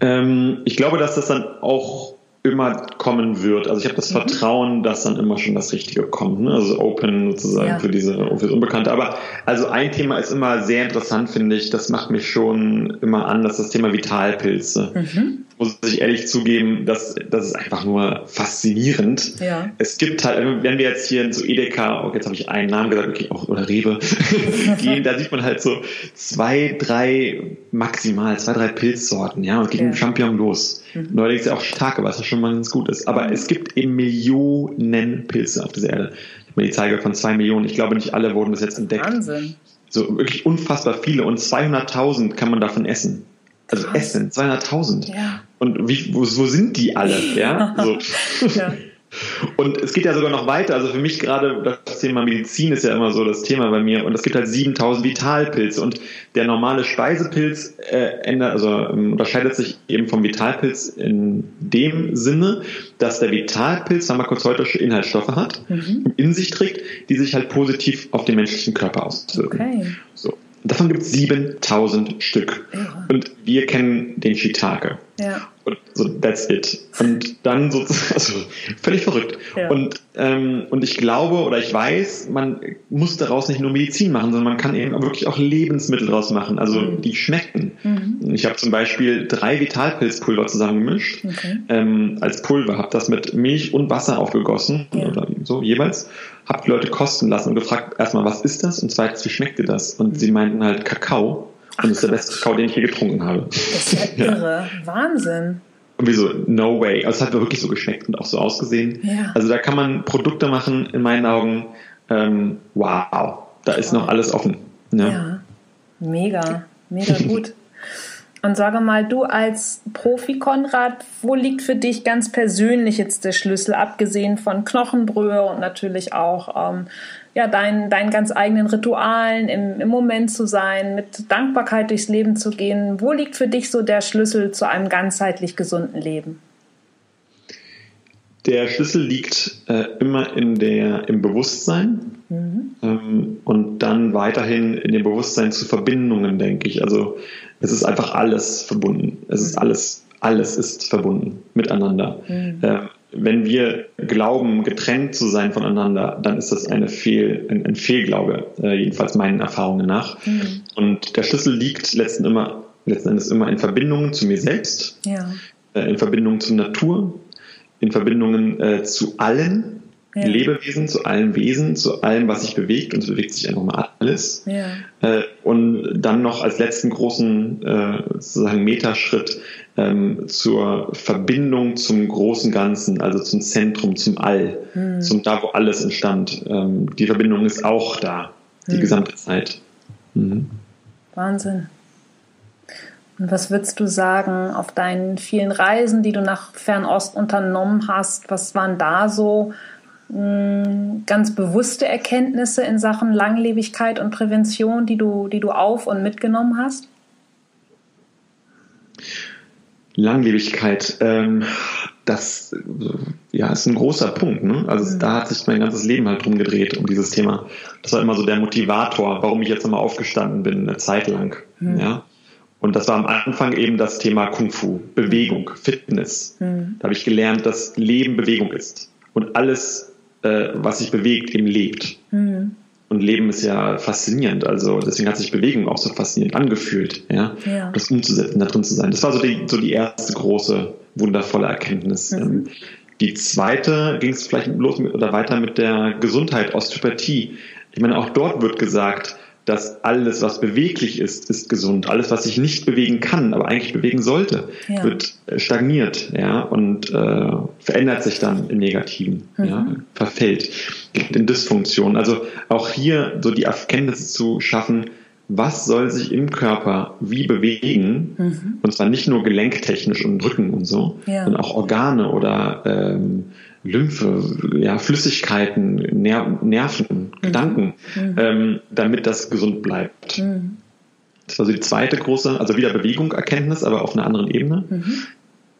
Ähm, ich glaube, dass das dann auch immer kommen wird. Also ich habe das mhm. Vertrauen, dass dann immer schon das Richtige kommt. Ne? Also Open sozusagen ja. für diese für das Unbekannte. Aber also ein Thema ist immer sehr interessant, finde ich. Das macht mich schon immer an, das ist das Thema Vitalpilze. Mhm muss ich ehrlich zugeben, das, das ist einfach nur faszinierend. Ja. Es gibt halt, wenn wir jetzt hier zu Edeka, oh, jetzt habe ich einen Namen gesagt, okay, auch, oder Rewe, gehen, da sieht man halt so zwei, drei, maximal zwei, drei Pilzsorten, ja, und geht mit Champignon los. Mhm. Neuerdings ja auch starke, was ja schon mal ganz gut ist. Aber mhm. es gibt eben Millionen Pilze auf dieser Erde. Ich habe mir die Zeige von zwei Millionen. Ich glaube, nicht alle wurden bis jetzt entdeckt. Wahnsinn. So wirklich unfassbar viele und 200.000 kann man davon essen. Also Krass. essen, 200.000. Ja. Und wie, wo, wo sind die alle? Ja, so. ja. Und es geht ja sogar noch weiter. Also für mich gerade das Thema Medizin ist ja immer so das Thema bei mir. Und es gibt halt 7000 Vitalpilze. Und der normale Speisepilz äh, ändert, also ähm, unterscheidet sich eben vom Vitalpilz in dem Sinne, dass der Vitalpilz pharmazeutische Inhaltsstoffe hat, mhm. in sich trägt, die sich halt positiv auf den menschlichen Körper auswirken. Okay. So. Davon gibt es 7000 Stück. Ja. Und wir kennen den Shiitake. Ja. Und so, that's it. Und dann so, also völlig verrückt. Ja. Und, ähm, und ich glaube oder ich weiß, man muss daraus nicht nur Medizin machen, sondern man kann eben wirklich auch Lebensmittel daraus machen, also mhm. die schmecken. Mhm. Ich habe zum Beispiel drei Vitalpilzpulver zusammengemischt okay. ähm, als Pulver, habe das mit Milch und Wasser aufgegossen, ja. oder so jeweils, habe die Leute kosten lassen und gefragt, erstmal, was ist das? Und zweitens, wie schmeckte das? Und sie meinten halt Kakao. Und das ist der beste Kakao, den ich je getrunken habe. Das ist ja irre. Wahnsinn. Und wie so, no way. Also es hat wirklich so geschmeckt und auch so ausgesehen. Ja. Also da kann man Produkte machen, in meinen Augen, ähm, wow, da ist noch alles offen. Ja, ja. mega, mega gut. Und sage mal, du als Profi, Konrad, wo liegt für dich ganz persönlich jetzt der Schlüssel, abgesehen von Knochenbrühe und natürlich auch ähm, ja, deinen, deinen ganz eigenen Ritualen, im, im Moment zu sein, mit Dankbarkeit durchs Leben zu gehen? Wo liegt für dich so der Schlüssel zu einem ganzheitlich gesunden Leben? Der Schlüssel liegt äh, immer in der, im Bewusstsein mhm. ähm, und dann weiterhin in dem Bewusstsein zu Verbindungen, denke ich. Also es ist einfach alles verbunden. Es ist mhm. alles, alles ist verbunden miteinander. Mhm. Äh, wenn wir glauben, getrennt zu sein voneinander, dann ist das eine Fehl, ein, ein Fehlglaube, äh, jedenfalls meinen Erfahrungen nach. Mhm. Und der Schlüssel liegt letzten, immer, letzten Endes immer in Verbindungen zu mir selbst, ja. äh, in Verbindungen zur Natur, in Verbindungen äh, zu allen ja. Lebewesen, zu allen Wesen, zu allem, was sich bewegt. Und es bewegt sich einfach mal alles. Ja. Äh, und dann noch als letzten großen äh, sozusagen Metaschritt ähm, zur Verbindung zum großen Ganzen, also zum Zentrum, zum All, hm. zum da, wo alles entstand. Ähm, die Verbindung ist auch da, die hm. gesamte Zeit. Mhm. Wahnsinn. Und was würdest du sagen auf deinen vielen Reisen, die du nach Fernost unternommen hast? Was waren da so ganz bewusste Erkenntnisse in Sachen Langlebigkeit und Prävention, die du, die du auf und mitgenommen hast? Langlebigkeit, ähm, das ja, ist ein großer Punkt. Ne? Also mhm. da hat sich mein ganzes Leben halt drum gedreht, um dieses Thema. Das war immer so der Motivator, warum ich jetzt nochmal aufgestanden bin, eine Zeit lang. Mhm. Ja? Und das war am Anfang eben das Thema Kung Fu, Bewegung, Fitness. Mhm. Da habe ich gelernt, dass Leben Bewegung ist. Und alles, äh, was sich bewegt, eben lebt. Mhm. Und Leben ist ja faszinierend. Also deswegen hat sich Bewegung auch so faszinierend angefühlt, ja. ja. Das umzusetzen, da drin zu sein. Das war so die, so die erste große, wundervolle Erkenntnis. Mhm. Ähm, die zweite ging es vielleicht los mit, oder weiter mit der Gesundheit, Osteopathie. Ich meine, auch dort wird gesagt, dass alles, was beweglich ist, ist gesund. Alles, was sich nicht bewegen kann, aber eigentlich bewegen sollte, ja. wird äh, stagniert, ja, und äh, verändert sich dann im Negativen, mhm. ja, verfällt, gibt in Dysfunktion. Also auch hier so die Erkenntnis zu schaffen, was soll sich im Körper wie bewegen, mhm. und zwar nicht nur gelenktechnisch und Rücken und so, ja. sondern auch Organe oder ähm, Lymphe, ja, Flüssigkeiten, Ner Nerven, mhm. Gedanken, mhm. Ähm, damit das gesund bleibt. Mhm. Das war so die zweite große, also wieder Bewegung, Erkenntnis, aber auf einer anderen Ebene. Mhm.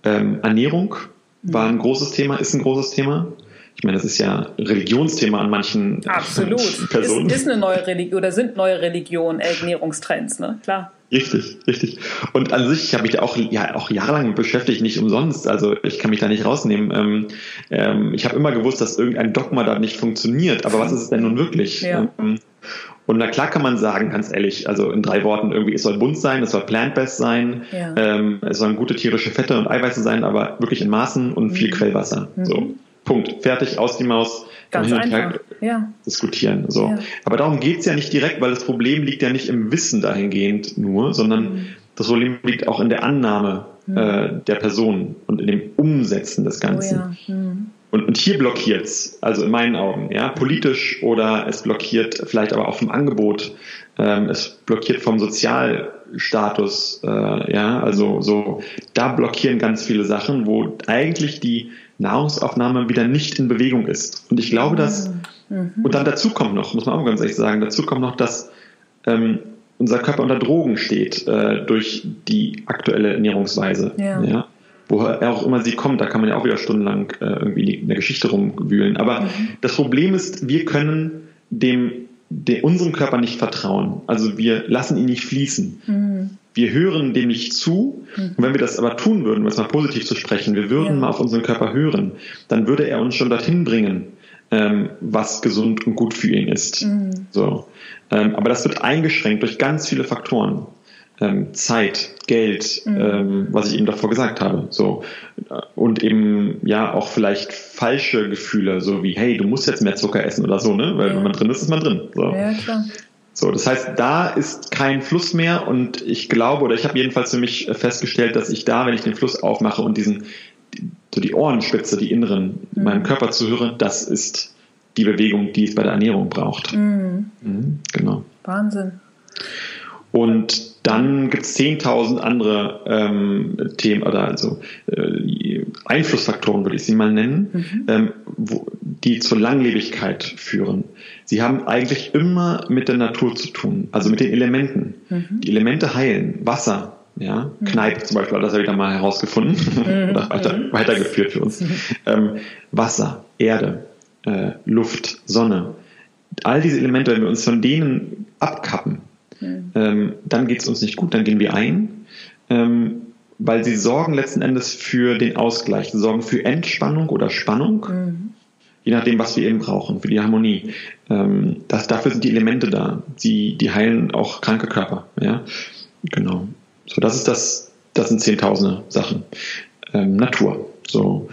Ähm, Ernährung war ein großes Thema, ist ein großes Thema. Ich meine, das ist ja Religionsthema an manchen Absolut. Personen. Ist, ist eine neue Religion oder sind neue Religionen Ernährungstrends, ne? Klar. Richtig, richtig. Und an sich habe ich da auch, ja, auch jahrelang beschäftigt, nicht umsonst. Also ich kann mich da nicht rausnehmen. Ähm, ähm, ich habe immer gewusst, dass irgendein Dogma da nicht funktioniert. Aber was ist es denn nun wirklich? Ja. Ähm, und na klar kann man sagen, ganz ehrlich, also in drei Worten irgendwie, es soll bunt sein, es soll plant-based sein, ja. ähm, es sollen gute tierische Fette und Eiweiße sein, aber wirklich in Maßen und viel mhm. Quellwasser. Mhm. So. Punkt. Fertig, aus die Maus. Ganz einfach. Ja. Diskutieren. So. Ja. Aber darum geht's ja nicht direkt, weil das Problem liegt ja nicht im Wissen dahingehend nur, sondern mhm. das Problem liegt auch in der Annahme mhm. äh, der Person und in dem Umsetzen des Ganzen. Oh ja. mhm. Und, und hier blockiert's, also in meinen Augen, ja, politisch oder es blockiert vielleicht aber auch vom Angebot, ähm, es blockiert vom Sozialstatus, äh, ja, also so, da blockieren ganz viele Sachen, wo eigentlich die Nahrungsaufnahme wieder nicht in Bewegung ist. Und ich glaube, dass, mhm. und dann dazu kommt noch, muss man auch ganz ehrlich sagen, dazu kommt noch, dass ähm, unser Körper unter Drogen steht äh, durch die aktuelle Ernährungsweise. Ja. ja. Woher auch immer sie kommt, da kann man ja auch wieder stundenlang äh, irgendwie in der Geschichte rumwühlen. Aber mhm. das Problem ist, wir können dem, dem unserem Körper nicht vertrauen. Also wir lassen ihn nicht fließen. Mhm. Wir hören dem nicht zu. Mhm. Und wenn wir das aber tun würden, um es mal positiv zu sprechen, wir würden ja. mal auf unseren Körper hören, dann würde er uns schon dorthin bringen, ähm, was gesund und gut für ihn ist. Mhm. So. Ähm, aber das wird eingeschränkt durch ganz viele Faktoren. Ähm, Zeit, Geld, mhm. ähm, was ich eben davor gesagt habe. So. Und eben ja auch vielleicht falsche Gefühle, so wie, hey, du musst jetzt mehr Zucker essen oder so, ne? Weil wenn man drin ist, ist man drin. So. Ja, klar. So, das heißt, da ist kein Fluss mehr und ich glaube, oder ich habe jedenfalls für mich festgestellt, dass ich da, wenn ich den Fluss aufmache und diesen, so die Ohrenspitze, die inneren, mhm. meinem Körper zuhöre, das ist die Bewegung, die es bei der Ernährung braucht. Mhm. Mhm, genau. Wahnsinn. Und dann gibt es 10.000 andere ähm, Themen oder also äh, Einflussfaktoren, würde ich sie mal nennen, mhm. ähm, wo, die zur Langlebigkeit führen. Sie haben eigentlich immer mit der Natur zu tun, also mit den Elementen. Mhm. Die Elemente heilen. Wasser, ja, mhm. Kneipp zum Beispiel hat das ja wieder mal herausgefunden mhm. oder weiter, mhm. weitergeführt für uns. Ähm, Wasser, Erde, äh, Luft, Sonne. All diese Elemente, wenn wir uns von denen abkappen, mhm. ähm, dann geht es uns nicht gut, dann gehen wir ein, ähm, weil sie sorgen letzten Endes für den Ausgleich, sie sorgen für Entspannung oder Spannung, mhm. je nachdem, was wir eben brauchen, für die Harmonie. Ähm, das, dafür sind die Elemente da, die, die heilen auch kranke Körper. Ja? Genau. So, das ist das, das sind zehntausende Sachen. Ähm, Natur. So.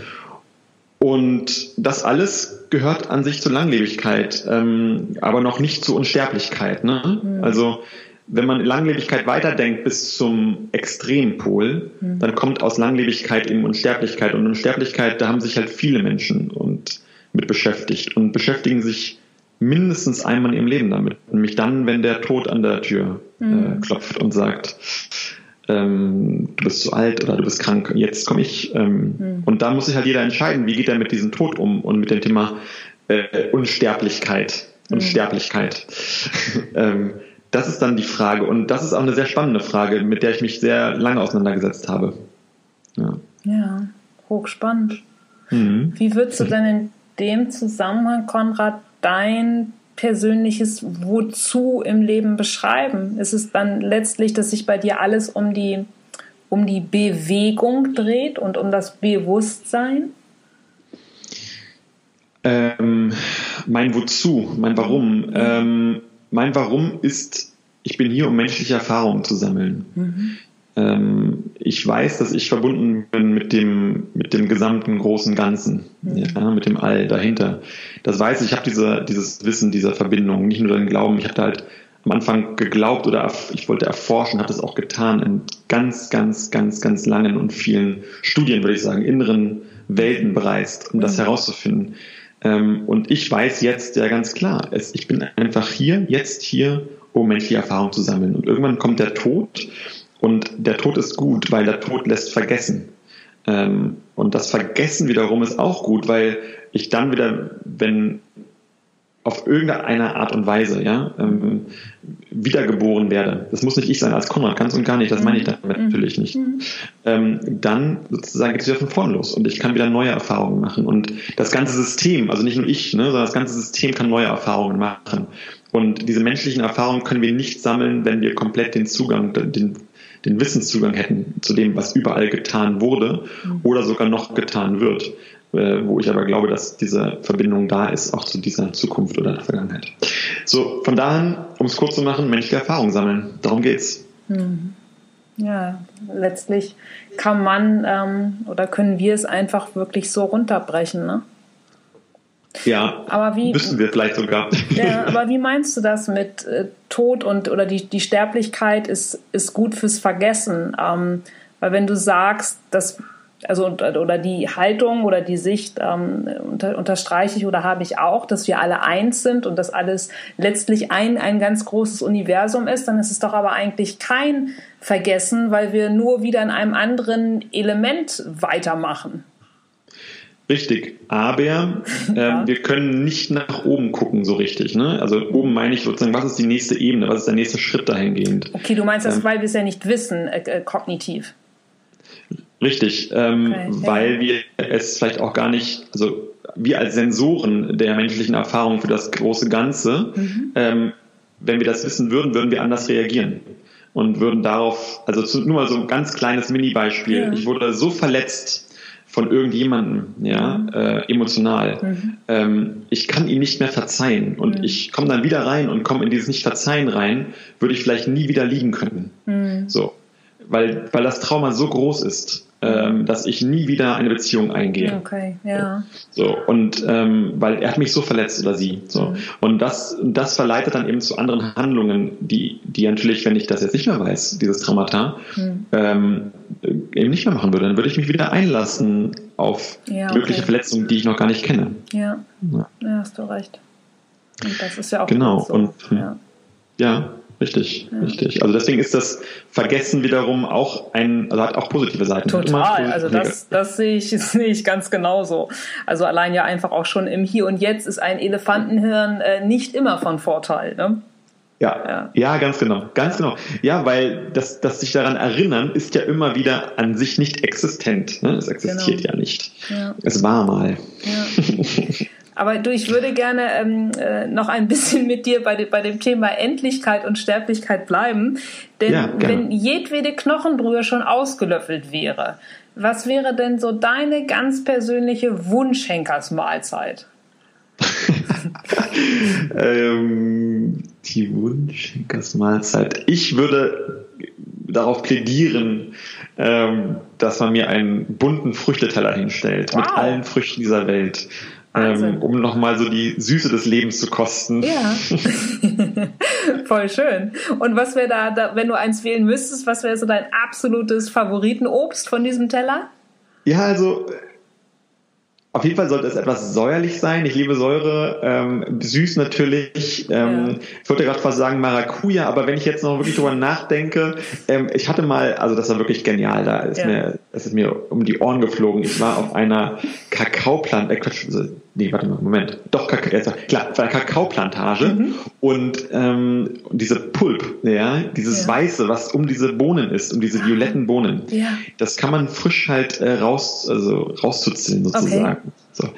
Und das alles gehört an sich zur Langlebigkeit, ähm, aber noch nicht zur Unsterblichkeit. Ne? Mhm. Also wenn man Langlebigkeit weiterdenkt bis zum Extrempol, mhm. dann kommt aus Langlebigkeit eben Unsterblichkeit. Und Unsterblichkeit, da haben sich halt viele Menschen und mit beschäftigt und beschäftigen sich mindestens einmal in ihrem Leben damit. Nämlich dann, wenn der Tod an der Tür äh, mhm. klopft und sagt, ähm, du bist zu alt oder du bist krank, jetzt komme ich. Ähm, mhm. Und da muss sich halt jeder entscheiden, wie geht er mit diesem Tod um und mit dem Thema äh, Unsterblichkeit. Unsterblichkeit. Mhm. ähm, das ist dann die Frage. Und das ist auch eine sehr spannende Frage, mit der ich mich sehr lange auseinandergesetzt habe. Ja, ja hochspannend. Mhm. Wie würdest du denn in dem Zusammenhang, Konrad, dein persönliches Wozu im Leben beschreiben? Ist es dann letztlich, dass sich bei dir alles um die, um die Bewegung dreht und um das Bewusstsein? Ähm, mein Wozu, mein Warum. Mhm. Ähm, mein Warum ist, ich bin hier, um menschliche Erfahrungen zu sammeln. Mhm ich weiß, dass ich verbunden bin mit dem, mit dem gesamten großen Ganzen, mhm. ja, mit dem All dahinter. Das weiß ich, ich habe diese, dieses Wissen dieser Verbindung, nicht nur den Glauben, ich habe da halt am Anfang geglaubt oder ich wollte erforschen, habe das auch getan in ganz, ganz, ganz, ganz langen und vielen Studien, würde ich sagen, inneren Welten bereist, um das mhm. herauszufinden. Ähm, und ich weiß jetzt ja ganz klar, ich bin einfach hier, jetzt hier, um menschliche Erfahrung zu sammeln. Und irgendwann kommt der Tod und der Tod ist gut, weil der Tod lässt vergessen. Ähm, und das Vergessen wiederum ist auch gut, weil ich dann wieder, wenn auf irgendeine Art und Weise, ja, ähm, wiedergeboren werde. Das muss nicht ich sein als Konrad, ganz und gar nicht, das meine ich damit mhm. natürlich nicht. Mhm. Ähm, dann sozusagen geht es wieder von vorn los und ich kann wieder neue Erfahrungen machen. Und das ganze System, also nicht nur ich, ne, sondern das ganze System kann neue Erfahrungen machen. Und diese menschlichen Erfahrungen können wir nicht sammeln, wenn wir komplett den Zugang, den den Wissenszugang hätten zu dem, was überall getan wurde mhm. oder sogar noch getan wird. Äh, wo ich aber glaube, dass diese Verbindung da ist, auch zu dieser Zukunft oder der Vergangenheit. So, von daher, um es kurz zu machen, menschliche Erfahrung sammeln. Darum geht's. Mhm. Ja, letztlich kann man ähm, oder können wir es einfach wirklich so runterbrechen, ne? Ja, aber wie, müssen wir vielleicht sogar. Ja, aber wie meinst du das mit äh, Tod und oder die, die Sterblichkeit ist, ist gut fürs Vergessen? Ähm, weil wenn du sagst, dass also oder die Haltung oder die Sicht ähm, unter, unterstreiche ich oder habe ich auch, dass wir alle eins sind und dass alles letztlich ein, ein ganz großes Universum ist, dann ist es doch aber eigentlich kein Vergessen, weil wir nur wieder in einem anderen Element weitermachen. Richtig, aber ähm, wir können nicht nach oben gucken so richtig. Ne? Also oben meine ich sozusagen, was ist die nächste Ebene, was ist der nächste Schritt dahingehend? Okay, du meinst das, ähm, weil wir es ja nicht wissen, äh, äh, kognitiv. Richtig, ähm, okay, weil ja. wir es vielleicht auch gar nicht, also wir als Sensoren der menschlichen Erfahrung für das große Ganze, mhm. ähm, wenn wir das wissen würden, würden wir anders reagieren und würden darauf, also zu, nur mal so ein ganz kleines Mini-Beispiel. Ja. Ich wurde so verletzt von irgendjemandem, ja, äh, emotional. Mhm. Ähm, ich kann ihn nicht mehr verzeihen und mhm. ich komme dann wieder rein und komme in dieses Nicht-Verzeihen rein, würde ich vielleicht nie wieder liegen können. Mhm. So, weil, weil das Trauma so groß ist ähm, dass ich nie wieder eine Beziehung eingehe. Okay, ja. So, und ähm, weil er hat mich so verletzt oder sie. So. Mhm. Und das, das verleitet dann eben zu anderen Handlungen, die, die natürlich, wenn ich das jetzt nicht mehr weiß, dieses Traumata, mhm. ähm, eben nicht mehr machen würde. Dann würde ich mich wieder einlassen auf ja, okay. mögliche Verletzungen, die ich noch gar nicht kenne. Ja. ja. ja hast du recht. Und das ist ja auch genau. So. Und ja. ja. Richtig, ja. richtig. Also deswegen ist das Vergessen wiederum auch ein, also hat auch positive Seiten. Total. Also das, das sehe ich, das sehe ich ganz genauso. Also allein ja einfach auch schon im Hier und Jetzt ist ein Elefantenhirn äh, nicht immer von Vorteil. Ne? Ja, ja, ja, ganz genau, ganz genau. Ja, weil das, das sich daran erinnern ist ja immer wieder an sich nicht existent. Ne? Es existiert genau. ja nicht. Ja. Es war mal. Ja. Aber du, ich würde gerne ähm, äh, noch ein bisschen mit dir bei, de, bei dem Thema Endlichkeit und Sterblichkeit bleiben. Denn ja, wenn jedwede Knochenbrühe schon ausgelöffelt wäre, was wäre denn so deine ganz persönliche Wunschhenkersmahlzeit? ähm, die Wunschhenkersmahlzeit. Ich würde darauf plädieren, ähm, dass man mir einen bunten Früchteteller hinstellt wow. mit allen Früchten dieser Welt ähm, um nochmal so die Süße des Lebens zu kosten. Ja, voll schön. Und was wäre da, da, wenn du eins wählen müsstest, was wäre so dein absolutes Favoritenobst von diesem Teller? Ja, also auf jeden Fall sollte es etwas säuerlich sein. Ich liebe Säure. Ähm, süß natürlich. Ähm, ja. Ich wollte gerade fast sagen Maracuja, aber wenn ich jetzt noch wirklich drüber nachdenke, ähm, ich hatte mal, also das war wirklich genial, da ist ja. mir, das ist mir um die Ohren geflogen. Ich war auf einer Kakaoplant, äh, nee, warte mal, Moment. Doch, klar, auf einer Kakaoplantage mhm. und ähm, diese Pulp, ja, dieses ja. Weiße, was um diese Bohnen ist, um diese violetten Bohnen, ja. das kann man frisch halt äh, raus, also rauszuziehen sozusagen. Okay. So.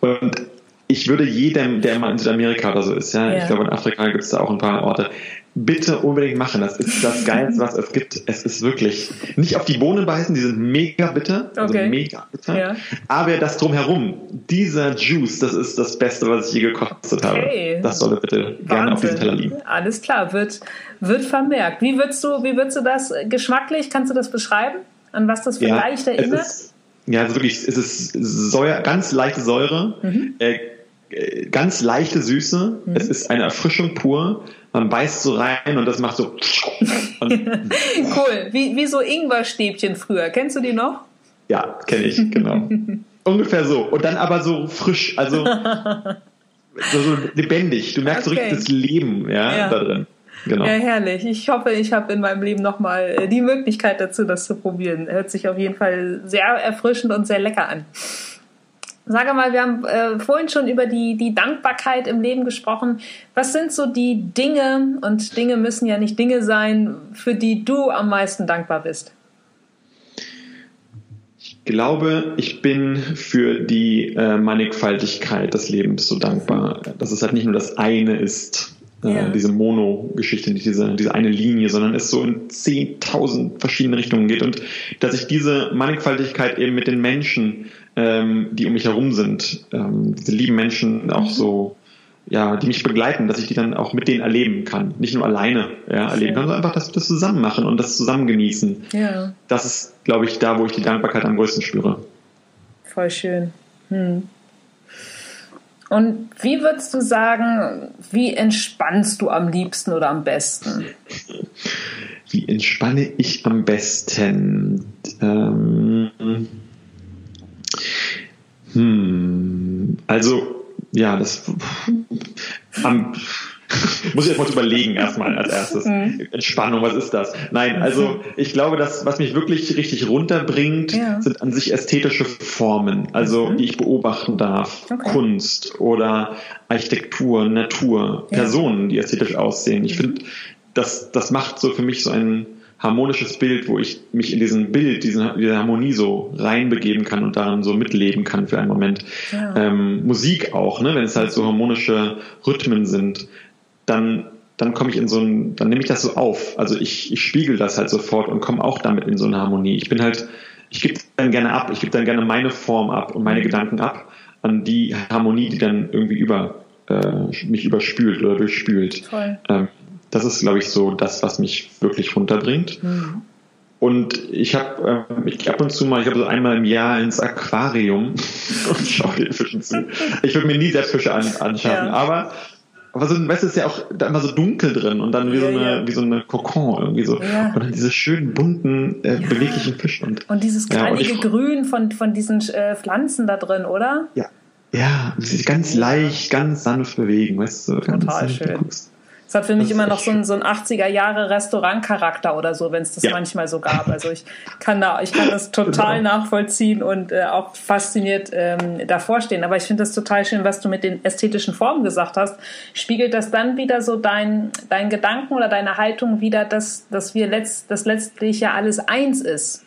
Und ich würde jedem, der mal in Südamerika oder so ist, ja, ja. ich glaube in Afrika gibt es da auch ein paar Orte, bitte unbedingt machen. Das ist das Geilste, was es gibt. Es ist wirklich nicht auf die Bohnen beißen, die sind mega bitter, also okay. mega bitter. Ja. Aber das drumherum, dieser Juice, das ist das Beste, was ich je gekostet okay. habe. Das sollte bitte Wahnsinn. gerne auf diesem Teller liegen. Alles klar, wird, wird vermerkt. Wie würdest du, wie würdest du das geschmacklich, kannst du das beschreiben? An was das vielleicht ja, erinnert? Ist, ja, also wirklich, es ist Säure, ganz leichte Säure, mhm. äh, ganz leichte Süße. Mhm. Es ist eine Erfrischung pur. Man beißt so rein und das macht so. cool. Wie, wie so Ingwerstäbchen früher. Kennst du die noch? Ja, kenne ich, genau. Ungefähr so. Und dann aber so frisch, also so, so lebendig. Du merkst okay. so richtig das Leben ja, ja. da drin. Genau. Ja, herrlich. Ich hoffe, ich habe in meinem Leben nochmal äh, die Möglichkeit dazu, das zu probieren. Hört sich auf jeden Fall sehr erfrischend und sehr lecker an. Sage mal, wir haben äh, vorhin schon über die, die Dankbarkeit im Leben gesprochen. Was sind so die Dinge, und Dinge müssen ja nicht Dinge sein, für die du am meisten dankbar bist? Ich glaube, ich bin für die äh, Mannigfaltigkeit des Lebens so dankbar, dass es halt nicht nur das eine ist, äh, ja. diese Mono-Geschichte, nicht diese, diese eine Linie, sondern es so in 10.000 verschiedene Richtungen geht und dass ich diese Mannigfaltigkeit eben mit den Menschen, ähm, die um mich herum sind, ähm, diese lieben Menschen auch so, ja, die mich begleiten, dass ich die dann auch mit denen erleben kann. Nicht nur alleine ja, erleben kann, sondern einfach, dass wir das zusammen machen und das zusammen genießen. Ja. Das ist, glaube ich, da, wo ich die Dankbarkeit am größten spüre. Voll schön. Hm. Und wie würdest du sagen, wie entspannst du am liebsten oder am besten? Wie entspanne ich am besten? Ähm, hm, also, ja, das am, Muss ich erstmal überlegen, erstmal als erstes. Mhm. Entspannung, was ist das? Nein, also ich glaube, das, was mich wirklich richtig runterbringt, ja. sind an sich ästhetische Formen, also mhm. die ich beobachten darf. Okay. Kunst oder Architektur, Natur, ja. Personen, die ästhetisch aussehen. Ich finde, das, das macht so für mich so ein harmonisches Bild, wo ich mich in diesem Bild, diesen, diese Harmonie so reinbegeben kann und daran so mitleben kann für einen Moment. Ja. Ähm, Musik auch, ne? wenn es halt so harmonische Rhythmen sind, dann dann komme ich in so ein, dann nehme ich das so auf. Also ich, ich spiegel das halt sofort und komme auch damit in so eine Harmonie. Ich bin halt, ich gebe dann gerne ab, ich gebe dann gerne meine Form ab und meine. Gedanken ab an die Harmonie, die dann irgendwie über äh, mich überspült oder durchspült. Ähm, das ist, glaube ich, so das, was mich wirklich runterbringt. Mhm. Und ich habe äh, ich ab und zu mal, ich habe so einmal im Jahr ins Aquarium und schaue den Fischen zu. Ich würde mir nie selbst Fische an, anschaffen, ja. aber aber so ein, weißt du, ist ja auch da immer so dunkel drin und dann wie ja, so eine, ja. wie so eine Kokon irgendwie so. Ja. Und dann diese schönen bunten, äh, beweglichen Fische. Und, und dieses knallige und Grün von, von diesen äh, Pflanzen da drin, oder? Ja. Ja, sich ganz leicht, ganz sanft bewegen, weißt du. Total ganz schön. Es hat für mich immer noch so einen, so einen 80er-Jahre-Restaurant-Charakter oder so, wenn es das ja. manchmal so gab. Also ich kann da, ich kann das total genau. nachvollziehen und äh, auch fasziniert ähm, davor stehen. Aber ich finde das total schön, was du mit den ästhetischen Formen gesagt hast. Spiegelt das dann wieder so dein, dein Gedanken oder deine Haltung wieder, dass, dass wir letzt, dass letztlich ja alles eins ist?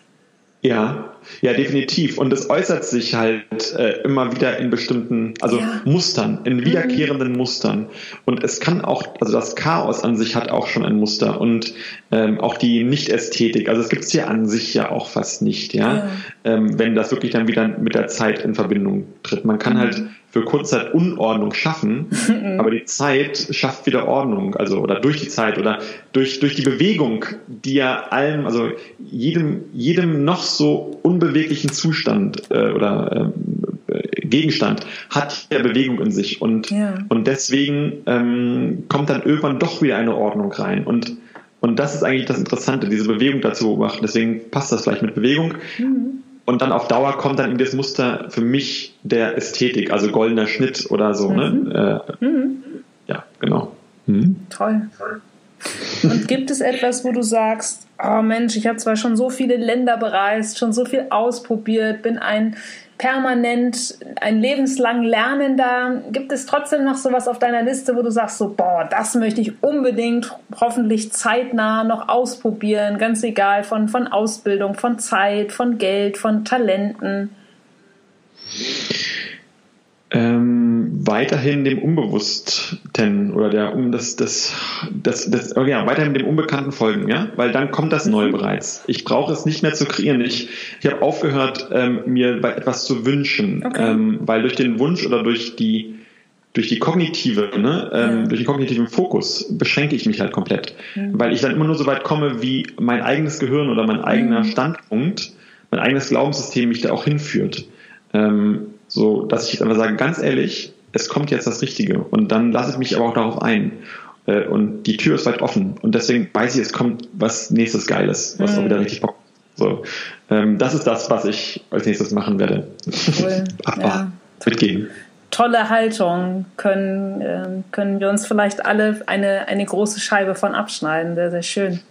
Ja, ja, definitiv. Und es äußert sich halt äh, immer wieder in bestimmten, also ja. Mustern, in mhm. wiederkehrenden mhm. Mustern. Und es kann auch, also das Chaos an sich hat auch schon ein Muster und ähm, auch die Nicht-Ästhetik. Also es gibt es ja an sich ja auch fast nicht, ja, ja. Ähm, wenn das wirklich dann wieder mit der Zeit in Verbindung tritt. Man kann mhm. halt für Kurzzeit Unordnung schaffen, mhm. aber die Zeit schafft wieder Ordnung, also oder durch die Zeit oder durch, durch die Bewegung, die ja allem, also jedem, jedem noch so unbeweglichen Zustand äh, oder äh, Gegenstand hat ja Bewegung in sich und, ja. und deswegen ähm, kommt dann irgendwann doch wieder eine Ordnung rein und und das ist eigentlich das Interessante, diese Bewegung dazu beobachten. Deswegen passt das vielleicht mit Bewegung. Mhm. Und dann auf Dauer kommt dann in das Muster für mich der Ästhetik, also goldener Schnitt oder so. Ne? Mhm. Ne? Äh, mhm. Ja, genau. Mhm. Toll. Und gibt es etwas, wo du sagst, oh Mensch, ich habe zwar schon so viele Länder bereist, schon so viel ausprobiert, bin ein permanent ein lebenslang Lernender. Gibt es trotzdem noch sowas auf deiner Liste, wo du sagst, so, boah, das möchte ich unbedingt hoffentlich zeitnah noch ausprobieren, ganz egal von, von Ausbildung, von Zeit, von Geld, von Talenten? ähm, weiterhin dem Unbewussten oder der um das das das, das oh ja weiterhin dem Unbekannten folgen, ja, weil dann kommt das Neue bereits. Ich brauche es nicht mehr zu kreieren. Ich ich habe aufgehört ähm, mir etwas zu wünschen, okay. ähm, weil durch den Wunsch oder durch die durch die kognitive, ne, ähm, ja. durch den kognitiven Fokus beschränke ich mich halt komplett, mhm. weil ich dann immer nur so weit komme, wie mein eigenes Gehirn oder mein eigener mhm. Standpunkt, mein eigenes Glaubenssystem mich da auch hinführt. Ähm, so, dass ich einfach sage, ganz ehrlich, es kommt jetzt das Richtige. Und dann lasse ich mich aber auch darauf ein. Äh, und die Tür ist weit offen. Und deswegen weiß ich, es kommt was nächstes Geiles, was mhm. auch wieder richtig Bock so, ähm, das ist das, was ich als nächstes machen werde. Cool. ja. Mitgehen. Tolle Haltung. Können, äh, können wir uns vielleicht alle eine, eine große Scheibe von abschneiden. Sehr, sehr schön.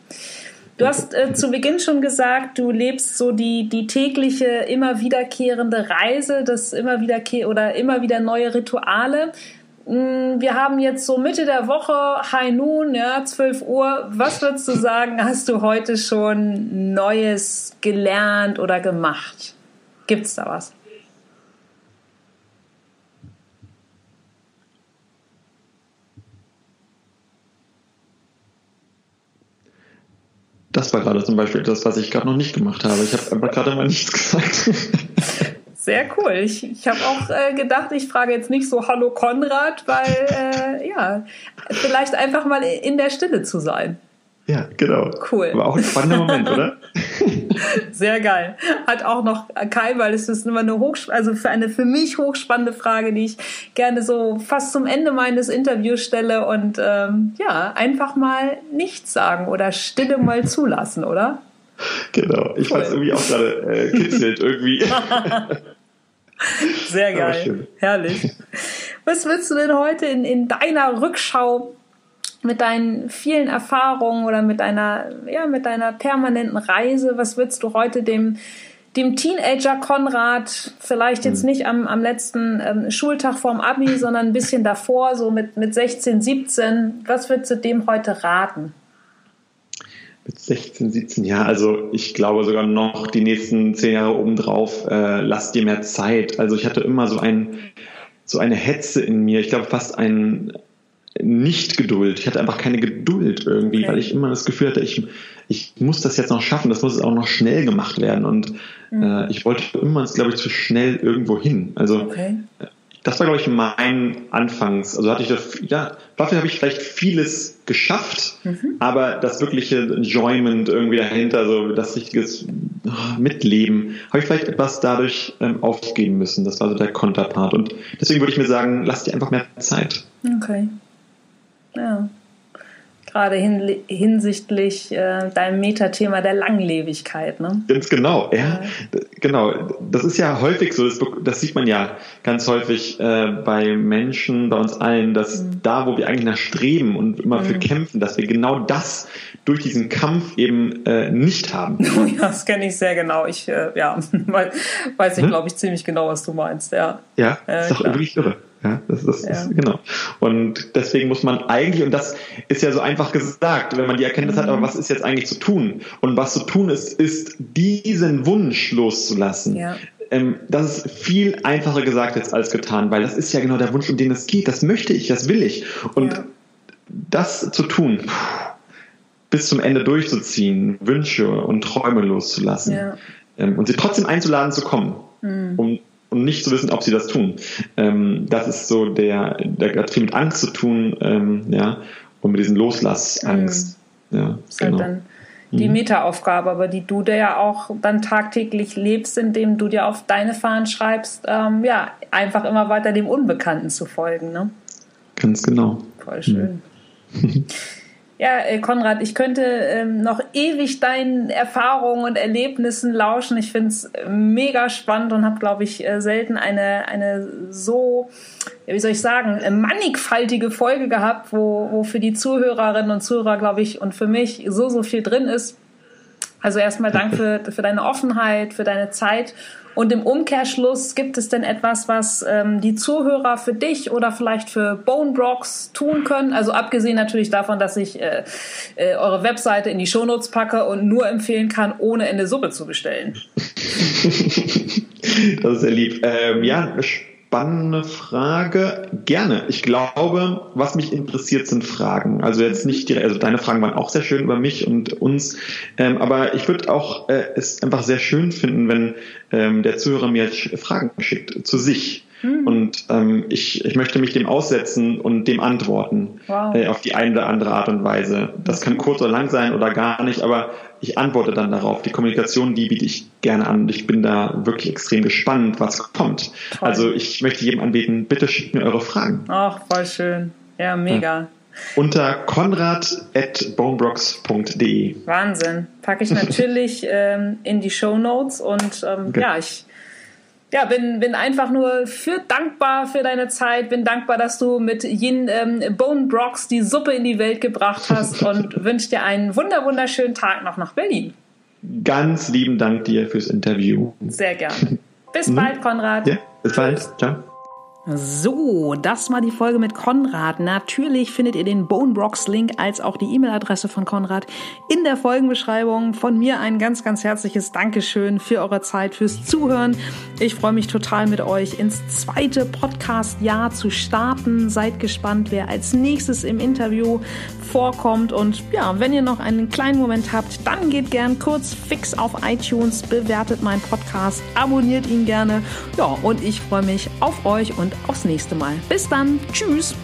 Du hast äh, zu Beginn schon gesagt, du lebst so die, die tägliche, immer wiederkehrende Reise, das immer wieder oder immer wieder neue Rituale. Mm, wir haben jetzt so Mitte der Woche, High Noon, ja, 12 Uhr. Was würdest du sagen, hast du heute schon Neues gelernt oder gemacht? Gibt's da was? Das war gerade zum Beispiel das, was ich gerade noch nicht gemacht habe. Ich habe einfach gerade mal nichts gesagt. Sehr cool. Ich, ich habe auch äh, gedacht, ich frage jetzt nicht so Hallo Konrad, weil äh, ja, vielleicht einfach mal in der Stille zu sein. Ja, genau. Cool. War auch ein spannender Moment, oder? Sehr geil. Hat auch noch kein, weil es ist immer eine hoch, also für eine für mich hochspannende Frage, die ich gerne so fast zum Ende meines Interviews stelle und ähm, ja, einfach mal nichts sagen oder Stille mal zulassen, oder? Genau. Ich cool. fand es irgendwie auch gerade äh, kitzelt irgendwie. Sehr geil. Herrlich. Was willst du denn heute in, in deiner Rückschau mit deinen vielen Erfahrungen oder mit deiner, ja, mit deiner permanenten Reise, was würdest du heute dem, dem Teenager Konrad, vielleicht jetzt hm. nicht am, am letzten ähm, Schultag vorm Abi, sondern ein bisschen davor, so mit, mit 16, 17, was würdest du dem heute raten? Mit 16, 17, ja, also ich glaube sogar noch die nächsten zehn Jahre obendrauf, äh, lass dir mehr Zeit. Also ich hatte immer so ein, so eine Hetze in mir, ich glaube fast ein, nicht-Geduld. Ich hatte einfach keine Geduld irgendwie, okay. weil ich immer das Gefühl hatte, ich, ich muss das jetzt noch schaffen, das muss auch noch schnell gemacht werden. Und mhm. äh, ich wollte immer, glaube ich, zu schnell irgendwo hin. Also okay. das war, glaube ich, mein Anfangs. Also hatte ich das, ja, dafür habe ich vielleicht vieles geschafft, mhm. aber das wirkliche Enjoyment irgendwie dahinter, so das richtige oh, Mitleben, habe ich vielleicht etwas dadurch ähm, aufgeben müssen. Das war so der Konterpart. Und deswegen würde ich mir sagen, lass dir einfach mehr Zeit. Okay. Ja. Gerade hin, hinsichtlich äh, deinem Metathema der Langlebigkeit, ne? Ganz genau, ja, ja. Genau. Das ist ja häufig so, das, das sieht man ja ganz häufig äh, bei Menschen, bei uns allen, dass mhm. da, wo wir eigentlich nach streben und immer mhm. für kämpfen, dass wir genau das durch diesen Kampf eben äh, nicht haben. Ja, das kenne ich sehr genau. Ich, äh, ja, weiß ich, hm? glaube ich, ziemlich genau, was du meinst, ja. Ja, äh, ist doch wirklich irre. Ja, das, das ja. ist genau. Und deswegen muss man eigentlich, und das ist ja so einfach gesagt, wenn man die Erkenntnis mhm. hat, aber was ist jetzt eigentlich zu tun? Und was zu tun ist, ist diesen Wunsch loszulassen. Ja. Ähm, das ist viel einfacher gesagt jetzt als getan, weil das ist ja genau der Wunsch, um den es geht. Das möchte ich, das will ich. Und ja. das zu tun, bis zum Ende durchzuziehen, Wünsche und Träume loszulassen ähm, und sie trotzdem einzuladen zu kommen, mhm. um und nicht zu wissen, ob sie das tun. Ähm, das ist so der, der hat viel mit Angst zu tun, ähm, ja, und mit diesen Loslassangst. Mhm. Ja, das ist halt genau. halt dann die mhm. Meta-Aufgabe, aber die du dir ja auch dann tagtäglich lebst, indem du dir auf deine Fahnen schreibst, ähm, ja, einfach immer weiter dem Unbekannten zu folgen, ne? Ganz genau. Voll schön. Mhm. Ja, äh, Konrad, ich könnte ähm, noch ewig deinen Erfahrungen und Erlebnissen lauschen. Ich finde es mega spannend und habe, glaube ich, äh, selten eine, eine so, wie soll ich sagen, mannigfaltige Folge gehabt, wo, wo für die Zuhörerinnen und Zuhörer, glaube ich, und für mich so, so viel drin ist. Also erstmal Dank für, für deine Offenheit, für deine Zeit und im Umkehrschluss gibt es denn etwas, was ähm, die Zuhörer für dich oder vielleicht für Bone Blocks tun können? Also abgesehen natürlich davon, dass ich äh, äh, eure Webseite in die Shownotes packe und nur empfehlen kann, ohne Ende Suppe zu bestellen. das ist sehr lieb. Ähm, ja, spannende Frage. Gerne. Ich glaube, was mich interessiert, sind Fragen. Also jetzt nicht direkt, also deine Fragen waren auch sehr schön über mich und uns, ähm, aber ich würde auch äh, es einfach sehr schön finden, wenn ähm, der Zuhörer mir Fragen schickt zu sich. Hm. Und ähm, ich, ich möchte mich dem aussetzen und dem antworten wow. äh, auf die eine oder andere Art und Weise. Das kann kurz oder lang sein oder gar nicht, aber ich antworte dann darauf. Die Kommunikation, die biete ich gerne an und ich bin da wirklich extrem gespannt, was kommt. Toll. Also ich möchte jedem anbieten, bitte schickt mir eure Fragen. Ach, voll schön. Ja, mega. Ja. Unter konrad.bonebrox.de. Wahnsinn. Packe ich natürlich ähm, in die Show Notes und ähm, okay. ja, ich ja, bin, bin einfach nur für dankbar für deine Zeit, bin dankbar, dass du mit Yin ähm, Bone Brox die Suppe in die Welt gebracht hast und wünsche dir einen wunder wunderschönen Tag noch nach Berlin. Ganz lieben Dank dir fürs Interview. Sehr gerne. Bis bald, Konrad. Ja, bis bald. Ciao. So, das war die Folge mit Konrad. Natürlich findet ihr den Bonebrox-Link als auch die E-Mail-Adresse von Konrad in der Folgenbeschreibung. Von mir ein ganz, ganz herzliches Dankeschön für eure Zeit, fürs Zuhören. Ich freue mich total mit euch ins zweite Podcast-Jahr zu starten. Seid gespannt, wer als nächstes im Interview vorkommt. Und ja, wenn ihr noch einen kleinen Moment habt, dann geht gern kurz fix auf iTunes, bewertet meinen Podcast, abonniert ihn gerne. Ja, und ich freue mich auf euch und aufs nächste Mal. Bis dann. Tschüss.